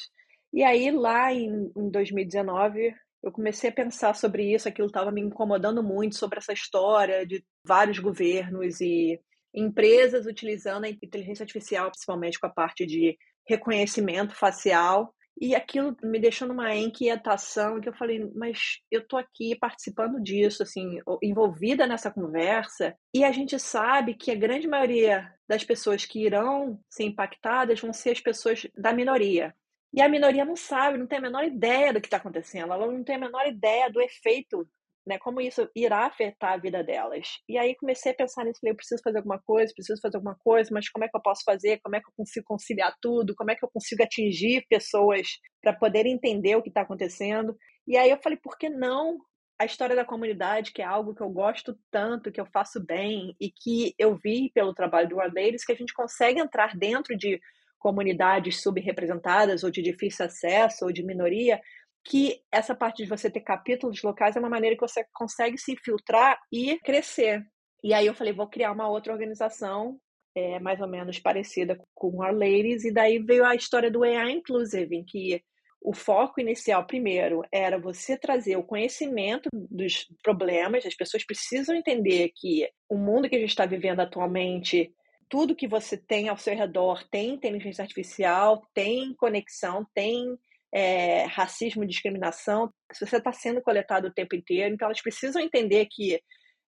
E aí, lá em, em 2019, eu comecei a pensar sobre isso, aquilo estava me incomodando muito, sobre essa história de vários governos e empresas utilizando a inteligência artificial, principalmente com a parte de reconhecimento facial, e aquilo me deixou numa inquietação que eu falei, mas eu tô aqui participando disso, assim, envolvida nessa conversa, e a gente sabe que a grande maioria das pessoas que irão ser impactadas vão ser as pessoas da minoria. E a minoria não sabe, não tem a menor ideia do que está acontecendo, ela não tem a menor ideia do efeito né, como isso irá afetar a vida delas. E aí comecei a pensar nisso, falei, eu preciso fazer alguma coisa, preciso fazer alguma coisa, mas como é que eu posso fazer? Como é que eu consigo conciliar tudo? Como é que eu consigo atingir pessoas para poder entender o que está acontecendo? E aí eu falei, por que não a história da comunidade, que é algo que eu gosto tanto, que eu faço bem e que eu vi pelo trabalho do One Ladies, que a gente consegue entrar dentro de comunidades subrepresentadas ou de difícil acesso ou de minoria que essa parte de você ter capítulos locais é uma maneira que você consegue se filtrar e crescer. E aí eu falei, vou criar uma outra organização é, mais ou menos parecida com Our Ladies, e daí veio a história do AI Inclusive, em que o foco inicial, primeiro, era você trazer o conhecimento dos problemas, as pessoas precisam entender que o mundo que a gente está vivendo atualmente, tudo que você tem ao seu redor tem inteligência artificial, tem conexão, tem é, racismo, discriminação, se você está sendo coletado o tempo inteiro, então elas precisam entender que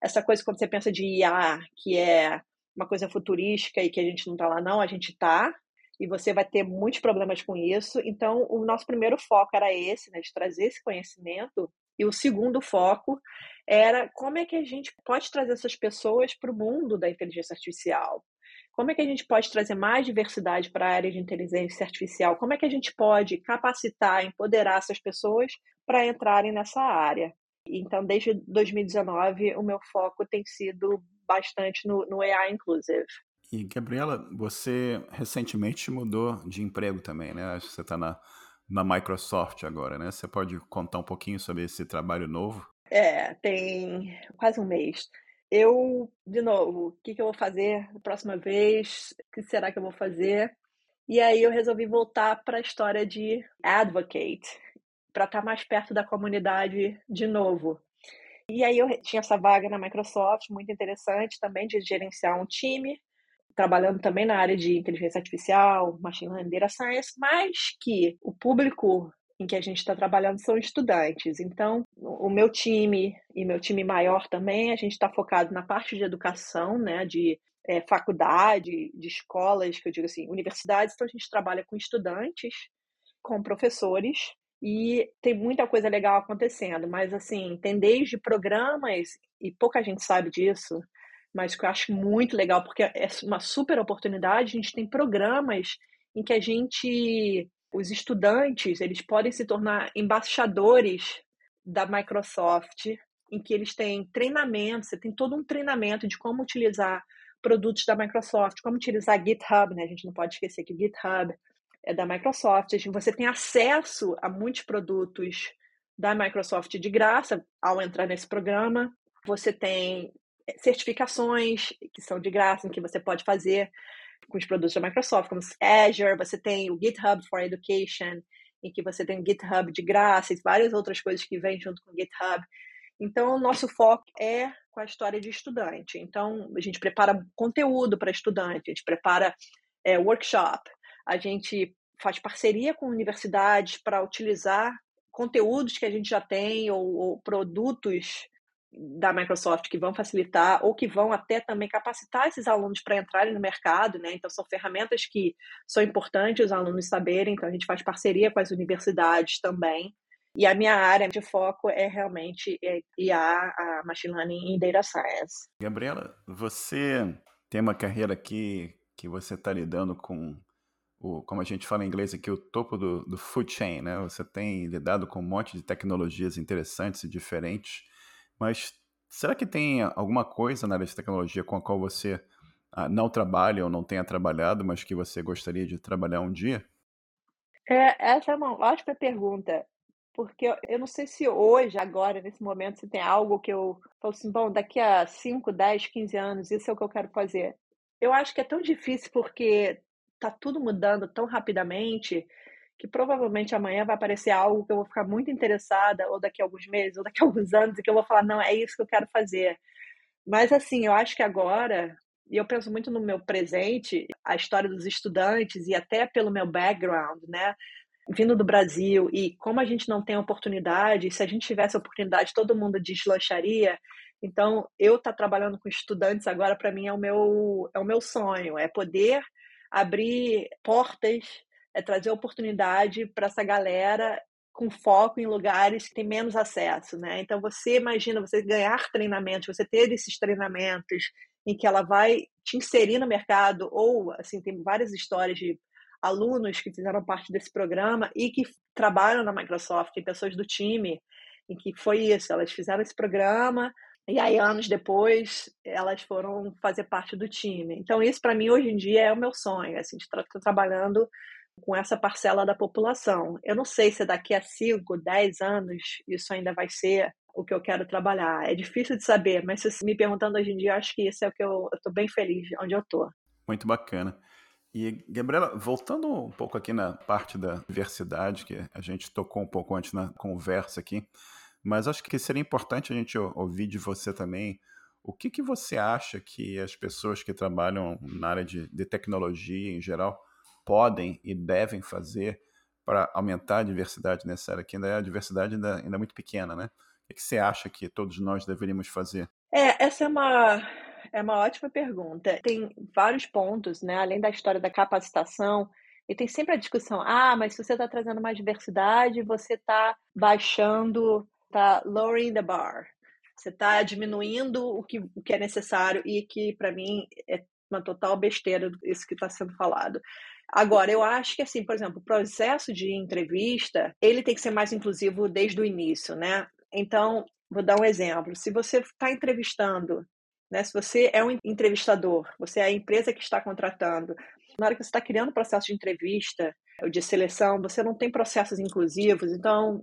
essa coisa quando você pensa de IA, que é uma coisa futurística e que a gente não está lá não, a gente está, e você vai ter muitos problemas com isso. Então, o nosso primeiro foco era esse, né, de trazer esse conhecimento, e o segundo foco era como é que a gente pode trazer essas pessoas para o mundo da inteligência artificial. Como é que a gente pode trazer mais diversidade para a área de inteligência artificial? Como é que a gente pode capacitar, empoderar essas pessoas para entrarem nessa área? Então, desde 2019, o meu foco tem sido bastante no, no AI Inclusive. E, Gabriela, você recentemente mudou de emprego também, né? Acho que você está na, na Microsoft agora, né? Você pode contar um pouquinho sobre esse trabalho novo? É, tem quase um mês. Eu, de novo, o que, que eu vou fazer na próxima vez? O que será que eu vou fazer? E aí eu resolvi voltar para a história de advocate, para estar tá mais perto da comunidade de novo. E aí eu tinha essa vaga na Microsoft, muito interessante também, de gerenciar um time, trabalhando também na área de inteligência artificial, machine learning, data science, mas que o público em que a gente está trabalhando são estudantes. Então, o meu time e meu time maior também, a gente está focado na parte de educação, né, de é, faculdade, de escolas, que eu digo assim, universidades. Então, a gente trabalha com estudantes, com professores, e tem muita coisa legal acontecendo. Mas, assim, tem desde programas, e pouca gente sabe disso, mas que eu acho muito legal, porque é uma super oportunidade. A gente tem programas em que a gente os estudantes eles podem se tornar embaixadores da Microsoft, em que eles têm treinamento, você tem todo um treinamento de como utilizar produtos da Microsoft, como utilizar GitHub, né? A gente não pode esquecer que o GitHub é da Microsoft. Você tem acesso a muitos produtos da Microsoft de graça ao entrar nesse programa. Você tem certificações que são de graça, em que você pode fazer com os produtos da Microsoft, como Azure, você tem o GitHub for Education, em que você tem o GitHub de graça e várias outras coisas que vêm junto com o GitHub. Então, o nosso foco é com a história de estudante. Então, a gente prepara conteúdo para estudante, a gente prepara é, workshop, a gente faz parceria com universidades para utilizar conteúdos que a gente já tem ou, ou produtos da Microsoft que vão facilitar ou que vão até também capacitar esses alunos para entrarem no mercado, né? Então são ferramentas que são importantes os alunos saberem, então a gente faz parceria com as universidades também. E a minha área de foco é realmente IA, a Machine Learning e Data Science. Gabriela, você tem uma carreira aqui que você está lidando com o, como a gente fala em inglês aqui, o topo do, do food chain, né? Você tem lidado com um monte de tecnologias interessantes e diferentes mas será que tem alguma coisa na área de tecnologia com a qual você ah, não trabalha ou não tenha trabalhado, mas que você gostaria de trabalhar um dia? É, essa é uma ótima pergunta, porque eu, não sei se hoje, agora, nesse momento, se tem algo que eu falo assim, bom, daqui a 5, 10, 15 anos, isso é o que eu quero fazer. Eu acho que é tão difícil porque tá tudo mudando tão rapidamente que provavelmente amanhã vai aparecer algo que eu vou ficar muito interessada, ou daqui a alguns meses, ou daqui a alguns anos, e que eu vou falar, não, é isso que eu quero fazer. Mas assim, eu acho que agora, e eu penso muito no meu presente, a história dos estudantes, e até pelo meu background, né? Vindo do Brasil, e como a gente não tem oportunidade, se a gente tivesse oportunidade, todo mundo deslancharia. Então, eu estar tá trabalhando com estudantes agora, para mim, é o, meu, é o meu sonho, é poder abrir portas é trazer oportunidade para essa galera com foco em lugares que têm menos acesso, né? Então você imagina você ganhar treinamentos, você ter esses treinamentos em que ela vai te inserir no mercado ou assim tem várias histórias de alunos que fizeram parte desse programa e que trabalham na Microsoft, tem pessoas do time em que foi isso, elas fizeram esse programa e aí anos depois elas foram fazer parte do time. Então isso para mim hoje em dia é o meu sonho, assim, de estar trabalhando com essa parcela da população. Eu não sei se daqui a 5, 10 anos isso ainda vai ser o que eu quero trabalhar. É difícil de saber, mas se me perguntando hoje em dia, acho que isso é o que eu estou bem feliz onde eu estou. Muito bacana. E, Gabriela, voltando um pouco aqui na parte da diversidade, que a gente tocou um pouco antes na conversa aqui, mas acho que seria importante a gente ouvir de você também o que, que você acha que as pessoas que trabalham na área de, de tecnologia em geral podem e devem fazer para aumentar a diversidade nessa área, que ainda é a diversidade ainda, ainda é muito pequena, né? O que você acha que todos nós deveríamos fazer? É, essa é uma, é uma ótima pergunta. Tem vários pontos, né? Além da história da capacitação, e tem sempre a discussão: ah, mas se você está trazendo mais diversidade, você está baixando, está lowering the bar. Você está diminuindo o que, o que é necessário e que, para mim, é uma total besteira isso que está sendo falado. Agora, eu acho que, assim, por exemplo, o processo de entrevista, ele tem que ser mais inclusivo desde o início, né? Então, vou dar um exemplo. Se você está entrevistando, né, se você é um entrevistador, você é a empresa que está contratando, na hora que você está criando o processo de entrevista, ou de seleção, você não tem processos inclusivos, então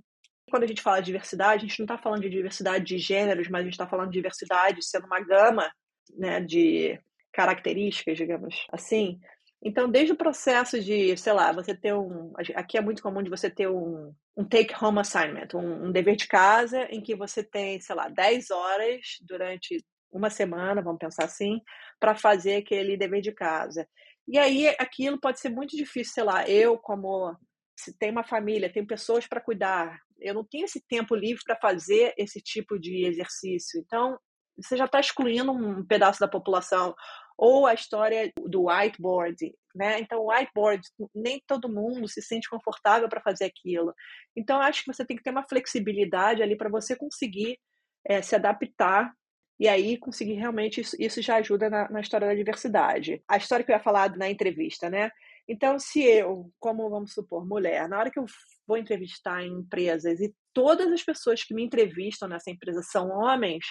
quando a gente fala de diversidade, a gente não está falando de diversidade de gêneros, mas a gente está falando de diversidade sendo uma gama né, de características, digamos assim, então, desde o processo de, sei lá, você ter um. Aqui é muito comum de você ter um, um take-home assignment, um, um, dever de casa, em que você tem, sei lá, 10 horas durante uma semana, vamos pensar assim, para fazer aquele dever de casa. E aí aquilo pode ser muito difícil, sei lá, eu, como se tem uma família, tem pessoas para cuidar, eu não tenho esse tempo livre para fazer esse tipo de exercício. Então, você já está excluindo um pedaço da população ou a história do whiteboard, né? Então, whiteboard, nem todo mundo se sente confortável para fazer aquilo. Então, acho que você tem que ter uma flexibilidade ali para você conseguir é, se adaptar e aí conseguir realmente isso, isso já ajuda na, na, história da diversidade. A história que eu ia falar na entrevista, né? Então, se eu, como vamos supor, mulher, na hora que eu vou entrevistar em empresas e todas as pessoas que me entrevistam nessa empresa são homens,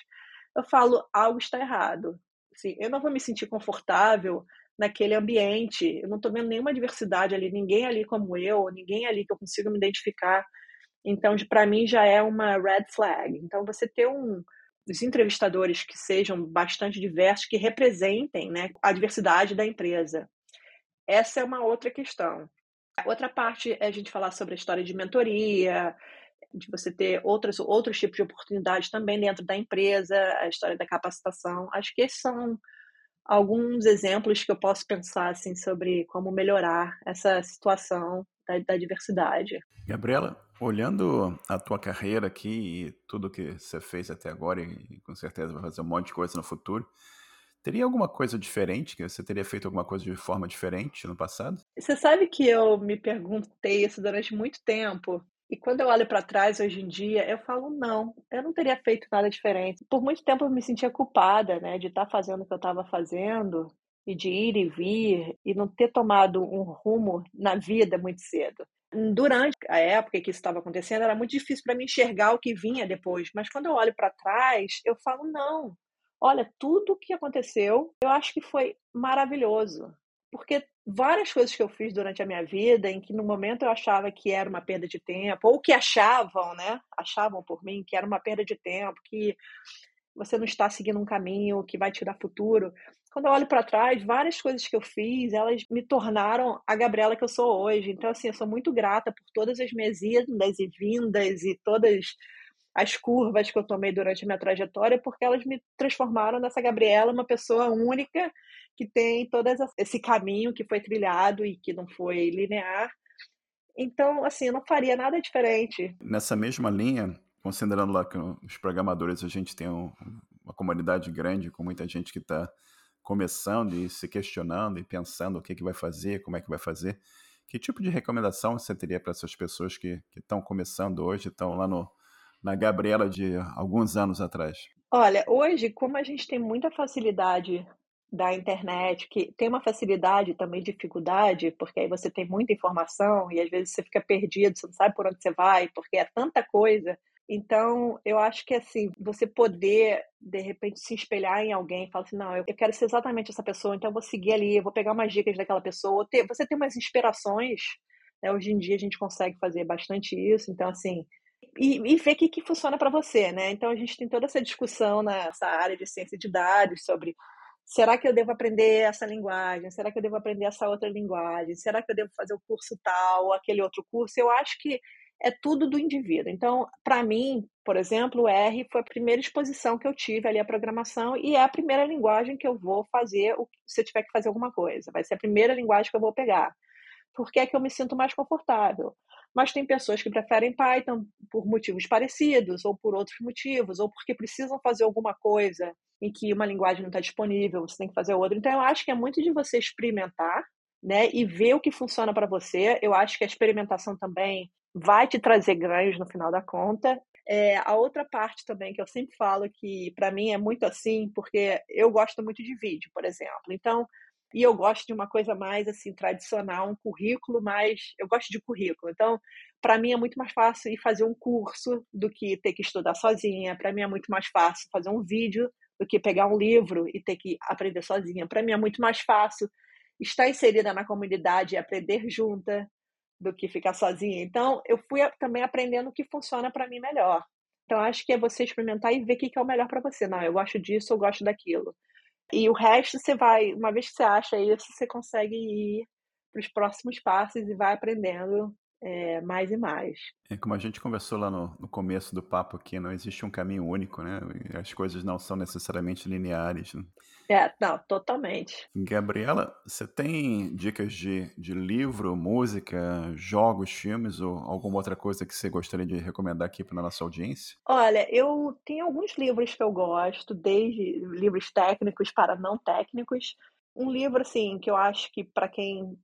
eu falo algo está errado. Assim, eu não vou me sentir confortável naquele ambiente. Eu não estou vendo nenhuma diversidade ali, ninguém ali como eu, ninguém ali que eu consiga me identificar. Então, para mim já é uma red flag. Então, você ter um os entrevistadores que sejam bastante diversos, que representem né, a diversidade da empresa. Essa é uma outra questão. Outra parte é a gente falar sobre a história de mentoria, de você ter outros, outros tipos de oportunidades também dentro da empresa, a história da capacitação. Acho que esses são alguns exemplos que eu posso pensar assim, sobre como melhorar essa situação da, da diversidade. Gabriela, olhando a tua carreira aqui e tudo que você fez até agora, e com certeza vai fazer um monte de coisa no futuro, Teria alguma coisa diferente? Que você teria feito alguma coisa de forma diferente no passado? Você sabe que eu me perguntei isso durante muito tempo. E quando eu olho para trás hoje em dia, eu falo, não, eu não teria feito nada diferente. Por muito tempo eu me sentia culpada, né, de estar tá fazendo o que eu estava fazendo e de ir e vir e não ter tomado um rumo na vida muito cedo. Durante a época que isso estava acontecendo, era muito difícil para mim enxergar o que vinha depois, mas quando eu olho para trás, eu falo, não, olha, tudo o que aconteceu, eu acho que foi maravilhoso. Porque várias coisas que eu fiz durante a minha vida, em que no momento eu achava que era uma perda de tempo, ou que achavam, né? Achavam por mim que era uma perda de tempo, que você não está seguindo um caminho que vai te dar futuro. Quando eu olho para trás, várias coisas que eu fiz, elas me tornaram a Gabriela que eu sou hoje. Então, assim, eu sou muito grata por todas as minhas idas e vindas e todas as curvas que eu tomei durante a minha trajetória, porque elas me transformaram nessa Gabriela, uma pessoa única que tem todo esse caminho que foi trilhado e que não foi linear. Então, assim, eu não faria nada diferente. Nessa mesma linha, considerando lá que os programadores a gente tem um, uma comunidade grande com muita gente que está começando e se questionando e pensando o que, que vai fazer, como é que vai fazer. Que tipo de recomendação você teria para essas pessoas que estão começando hoje, estão lá no, na Gabriela de alguns anos atrás? Olha, hoje, como a gente tem muita facilidade da internet, que tem uma facilidade também dificuldade, porque aí você tem muita informação e às vezes você fica perdido, você não sabe por onde você vai, porque é tanta coisa. Então, eu acho que assim, você poder de repente se espelhar em alguém, falar assim, não, eu quero ser exatamente essa pessoa, então eu vou seguir ali, eu vou pegar umas dicas daquela pessoa, ter, você tem umas inspirações, né? Hoje em dia a gente consegue fazer bastante isso, então assim, e, e ver o que, que funciona para você, né? Então a gente tem toda essa discussão nessa área de ciência de dados sobre será que eu devo aprender essa linguagem? Será que eu devo aprender essa outra linguagem? Será que eu devo fazer o curso tal, ou aquele outro curso? Eu acho que é tudo do indivíduo. Então, para mim, por exemplo, o R foi a primeira exposição que eu tive ali à programação e é a primeira linguagem que eu vou fazer se eu tiver que fazer alguma coisa. Vai ser a primeira linguagem que eu vou pegar. Porque é que eu me sinto mais confortável. Mas tem pessoas que preferem Python por motivos parecidos, ou por outros motivos, ou porque precisam fazer alguma coisa em que uma linguagem não está disponível, você tem que fazer outra. Então, eu acho que é muito de você experimentar né, e ver o que funciona para você. Eu acho que a experimentação também vai te trazer ganhos no final da conta. É, a outra parte também que eu sempre falo que para mim é muito assim, porque eu gosto muito de vídeo, por exemplo. Então, e eu gosto de uma coisa mais assim tradicional, um currículo mais, eu gosto de currículo. Então, para mim é muito mais fácil ir fazer um curso do que ter que estudar sozinha. Para mim é muito mais fácil fazer um vídeo do que pegar um livro e ter que aprender sozinha. Para mim é muito mais fácil estar inserida na comunidade e aprender junta do que ficar sozinha. Então, eu fui também aprendendo o que funciona para mim melhor. Então, acho que é você experimentar e ver o que é o melhor para você. Não, eu gosto disso, eu gosto daquilo. E o resto você vai, uma vez que você acha isso, você consegue ir para os próximos passos e vai aprendendo é, mais e mais. É como a gente conversou lá no, no, começo do papo aqui, não existe um caminho único, né? As coisas não são necessariamente lineares. Né? É, não, totalmente. Gabriela, você tem dicas de, de livro, música, jogos, filmes ou alguma outra coisa que você gostaria de recomendar aqui para a nossa audiência? Olha, eu tenho alguns livros que eu gosto, desde livros técnicos para não técnicos. Um livro, assim, que eu acho que para quem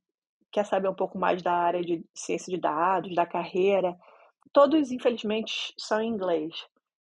quer saber um pouco mais da área de ciência de dados, da carreira, todos, infelizmente, são em inglês.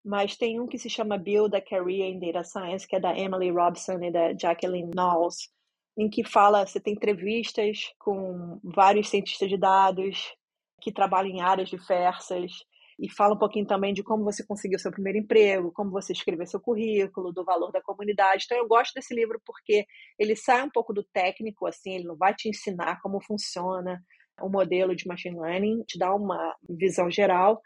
Mas tem um que se chama Build a Career in Data Science, que é da Emily Robson e da Jacqueline Knowles, em que fala, você tem entrevistas com vários cientistas de dados que trabalham em áreas diversas, e fala um pouquinho também de como você conseguiu seu primeiro emprego, como você escreveu seu currículo, do valor da comunidade. Então eu gosto desse livro porque ele sai um pouco do técnico, assim, ele não vai te ensinar como funciona o modelo de machine learning, te dá uma visão geral.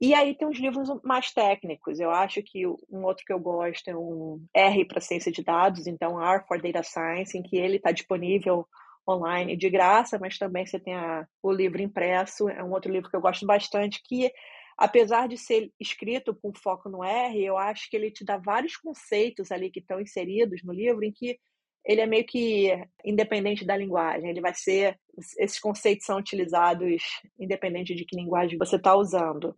E aí tem os livros mais técnicos. Eu acho que um outro que eu gosto é um R para ciência de dados, então R for Data Science, em que ele está disponível online de graça, mas também você tem a, o livro impresso, é um outro livro que eu gosto bastante, que apesar de ser escrito com foco no R, eu acho que ele te dá vários conceitos ali que estão inseridos no livro, em que ele é meio que independente da linguagem, ele vai ser, esses conceitos são utilizados independente de que linguagem você está usando.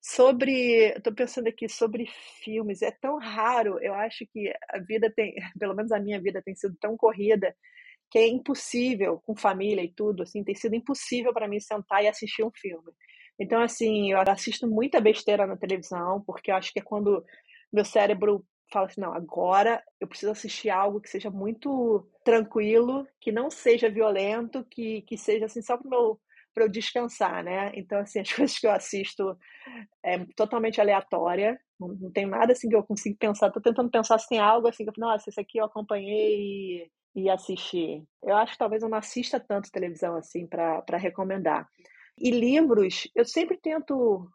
Sobre, estou pensando aqui sobre filmes, é tão raro, eu acho que a vida tem, (laughs) pelo menos a minha vida tem sido tão corrida, que é impossível, com família e tudo, assim, tem sido impossível para mim sentar e assistir um filme. Então, assim, eu assisto muita besteira na televisão, porque eu acho que é quando meu cérebro fala assim, não, agora eu preciso assistir algo que seja muito tranquilo, que não seja violento, que, que seja assim só para meu para eu descansar, né? Então assim, (laughs) as coisas que eu assisto é totalmente aleatória, não, não tenho nada assim que eu consigo pensar, tô tentando pensar se tem algo assim que eu, nossa, esse aqui eu acompanhei e assistir. Eu acho que talvez eu não assista tanto televisão assim para recomendar. E livros, eu sempre tento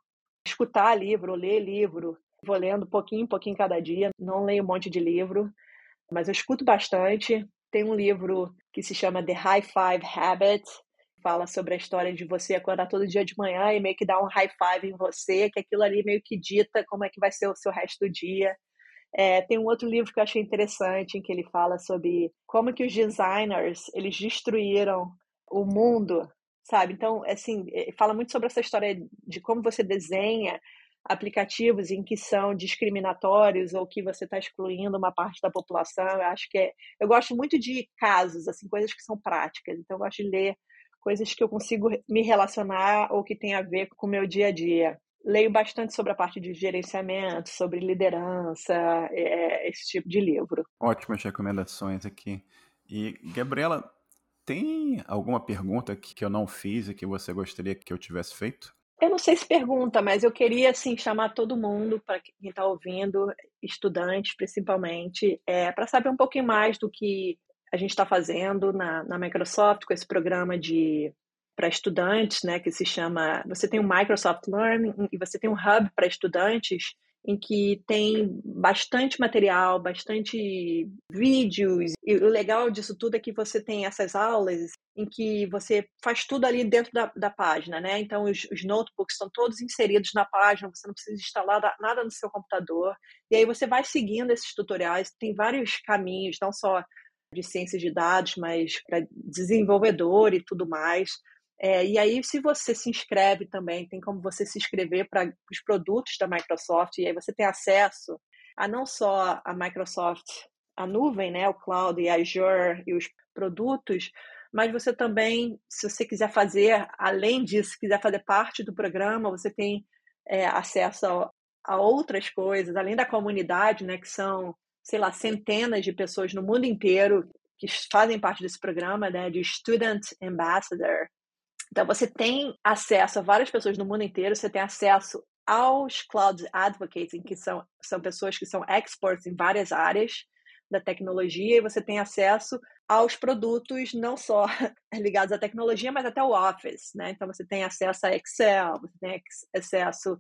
escutar livro, ler livro. vou lendo pouquinho, pouquinho cada dia. Não leio um monte de livro, mas eu escuto bastante. Tem um livro que se chama The High Five Habit, fala sobre a história de você acordar todo dia de manhã e meio que dar um high five em você, que aquilo ali meio que dita como é que vai ser o seu resto do dia. É, tem um outro livro que eu achei interessante, em que ele fala sobre como que os designers, eles destruíram o mundo, sabe? Então, assim, é, fala muito sobre essa história de como você desenha aplicativos em que são discriminatórios ou que você está excluindo uma parte da população. Eu acho que é, eu gosto muito de casos, assim, coisas que são práticas. Então, eu gosto de ler coisas que eu consigo me relacionar ou que tem a ver com o meu dia a dia leio bastante sobre a parte de gerenciamento, sobre liderança, é, esse tipo de livro. Ótimas recomendações aqui. E, Gabriela, tem alguma pergunta que eu não fiz e que você gostaria que eu tivesse feito? Eu não sei se pergunta, mas eu queria assim chamar todo mundo para quem está ouvindo, estudantes principalmente, é, para saber um pouquinho mais do que a gente está fazendo na, na Microsoft com esse programa de para estudantes, né, que se chama. Você tem o Microsoft Learning e você tem um hub para estudantes em que tem bastante material, bastante vídeos. E o legal disso tudo é que você tem essas aulas em que você faz tudo ali dentro da, da página, né? Então, os, os notebooks estão todos inseridos na página, você não precisa instalar nada no seu computador. E aí você vai seguindo esses tutoriais, tem vários caminhos, não só de ciências de dados, mas para desenvolvedor e tudo mais. É, e aí, se você se inscreve também, tem como você se inscrever para os produtos da Microsoft, e aí você tem acesso a não só a Microsoft, a nuvem, né, o cloud e Azure e os produtos, mas você também, se você quiser fazer, além disso, quiser fazer parte do programa, você tem é, acesso a, a, outras coisas, além da comunidade, né, que são, sei lá, centenas de pessoas no mundo inteiro que fazem parte desse programa, né, de Student Ambassador, então, você tem acesso a várias pessoas no mundo inteiro, você tem acesso aos Cloud Advocates, que são, são pessoas que são experts em várias áreas da tecnologia, e você tem acesso aos produtos não só (laughs) ligados à tecnologia, mas até o Office, né? Então, você tem acesso a Excel, você tem acesso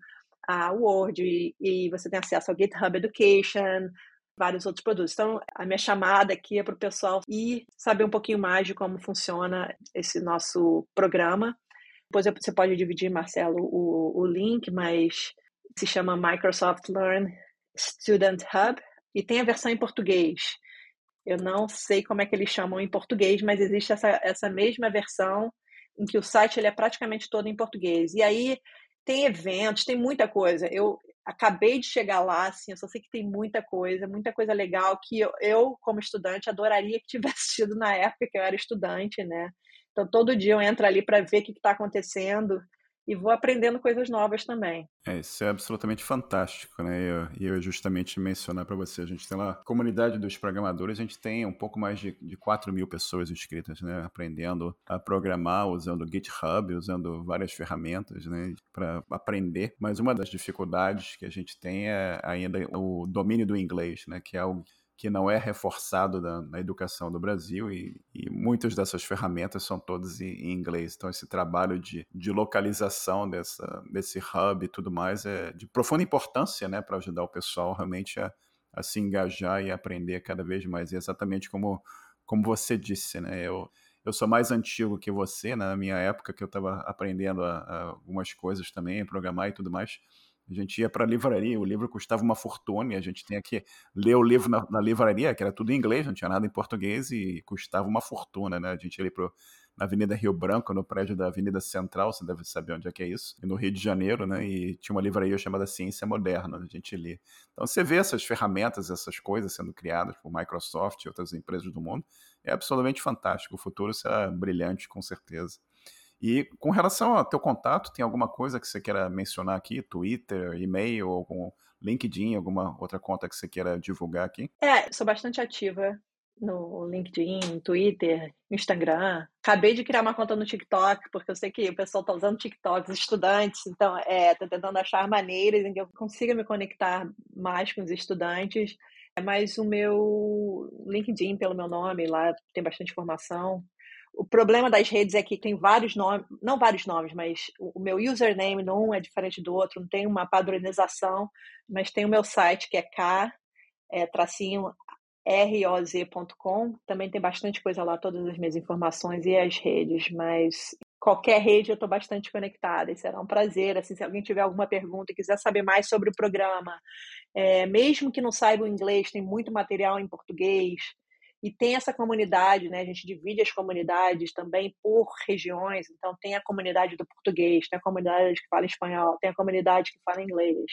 a Word, e, e você tem acesso ao GitHub Education, vários outros produtos. Então, a minha chamada aqui é para o pessoal ir saber um pouquinho mais de como funciona esse nosso programa. Depois você pode dividir, Marcelo, o, o link, mas se chama Microsoft Learn Student Hub e tem a versão em português. Eu não sei como é que eles chamam em português, mas existe essa, essa mesma versão em que o site ele é praticamente todo em português. E aí tem eventos, tem muita coisa. Eu, acabei de chegar lá, assim, eu só sei que tem muita coisa, muita coisa legal que eu, eu como estudante, adoraria que (laughs) tivesse tido na época que eu era estudante, né? Então, todo dia eu entro ali para ver o que está acontecendo e vou aprendendo coisas novas também. É, isso é absolutamente fantástico, né? E eu, eu justamente mencionar para você, a gente tem lá, comunidade dos programadores, a gente tem um pouco mais de, de 4 mil pessoas inscritas, né? Aprendendo a programar, usando GitHub, usando várias ferramentas, né? Para aprender. Mas uma das dificuldades que a gente tem é ainda o domínio do inglês, né? Que é algo que não é reforçado na, na educação do Brasil e, e, muitas dessas ferramentas são todas em, em, inglês. Então esse trabalho de, de localização dessa, desse hub e tudo mais é de profunda importância né, para ajudar o pessoal realmente a, a, se engajar e aprender cada vez mais. E exatamente como, como você disse, né? Eu, eu sou mais antigo que você, né, na minha época que eu estava aprendendo a, a algumas coisas também, programar e tudo mais. A gente ia para a livraria, o livro custava uma fortuna e a gente tinha que ler o livro na, na, livraria, que era tudo em inglês, não tinha nada em português e custava uma fortuna, né? A gente ia pro, na Avenida Rio Branco, no prédio da Avenida Central, você deve saber onde é que é isso, no Rio de Janeiro, né? E tinha uma livraria chamada Ciência Moderna, a gente lia. Então você vê essas ferramentas, essas coisas sendo criadas por Microsoft e outras empresas do mundo, é absolutamente fantástico. O futuro será brilhante, com certeza. E com relação ao teu contato, tem alguma coisa que você queira mencionar aqui? Twitter, e-mail, algum LinkedIn, alguma outra conta que você queira divulgar aqui? É, sou bastante ativa no LinkedIn, Twitter, Instagram. Acabei de criar uma conta no TikTok, porque eu sei que o pessoal está usando TikTok, os estudantes, então é, tô tentando achar maneiras em que eu consiga me conectar mais com os estudantes. Mas o meu LinkedIn, pelo meu nome, lá tem bastante informação. O problema das redes é que tem vários nomes, não vários nomes, mas o meu username num é diferente do outro, não tem uma padronização, mas tem o meu site que é K, é, tracinho roz.com. Também tem bastante coisa lá, todas as minhas informações e as redes, mas qualquer rede eu estou bastante conectada e será um prazer. Assim, se alguém tiver alguma pergunta e quiser saber mais sobre o programa, é, mesmo que não saiba o inglês, tem muito material em português. E tem essa comunidade, né? A gente divide as comunidades também por regiões. Então, tem a comunidade do português, tem a comunidade que fala espanhol, tem a comunidade que fala inglês.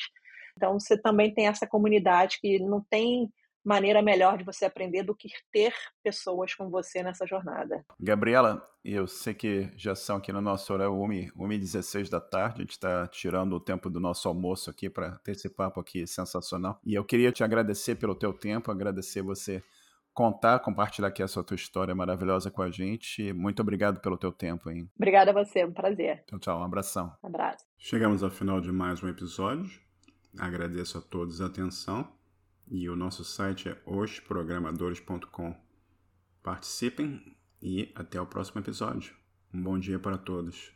Então, você também tem essa comunidade que não tem maneira melhor de você aprender do que ter pessoas com você nessa jornada. Gabriela, eu sei que já são aqui no nosso horário 1h16 da tarde, a gente está tirando o tempo do nosso almoço aqui para ter esse papo aqui sensacional. E eu queria te agradecer pelo teu tempo, agradecer você contar, compartilhar aqui essa tua história maravilhosa com a gente. Muito obrigado pelo teu tempo, hein? Obrigada a você, um prazer. Então, tchau, um abração. Um abraço. Chegamos ao final de mais um episódio. Agradeço a todos a atenção e o nosso site é osprogramadores.com. Participem e até o próximo episódio. Um bom dia para todos.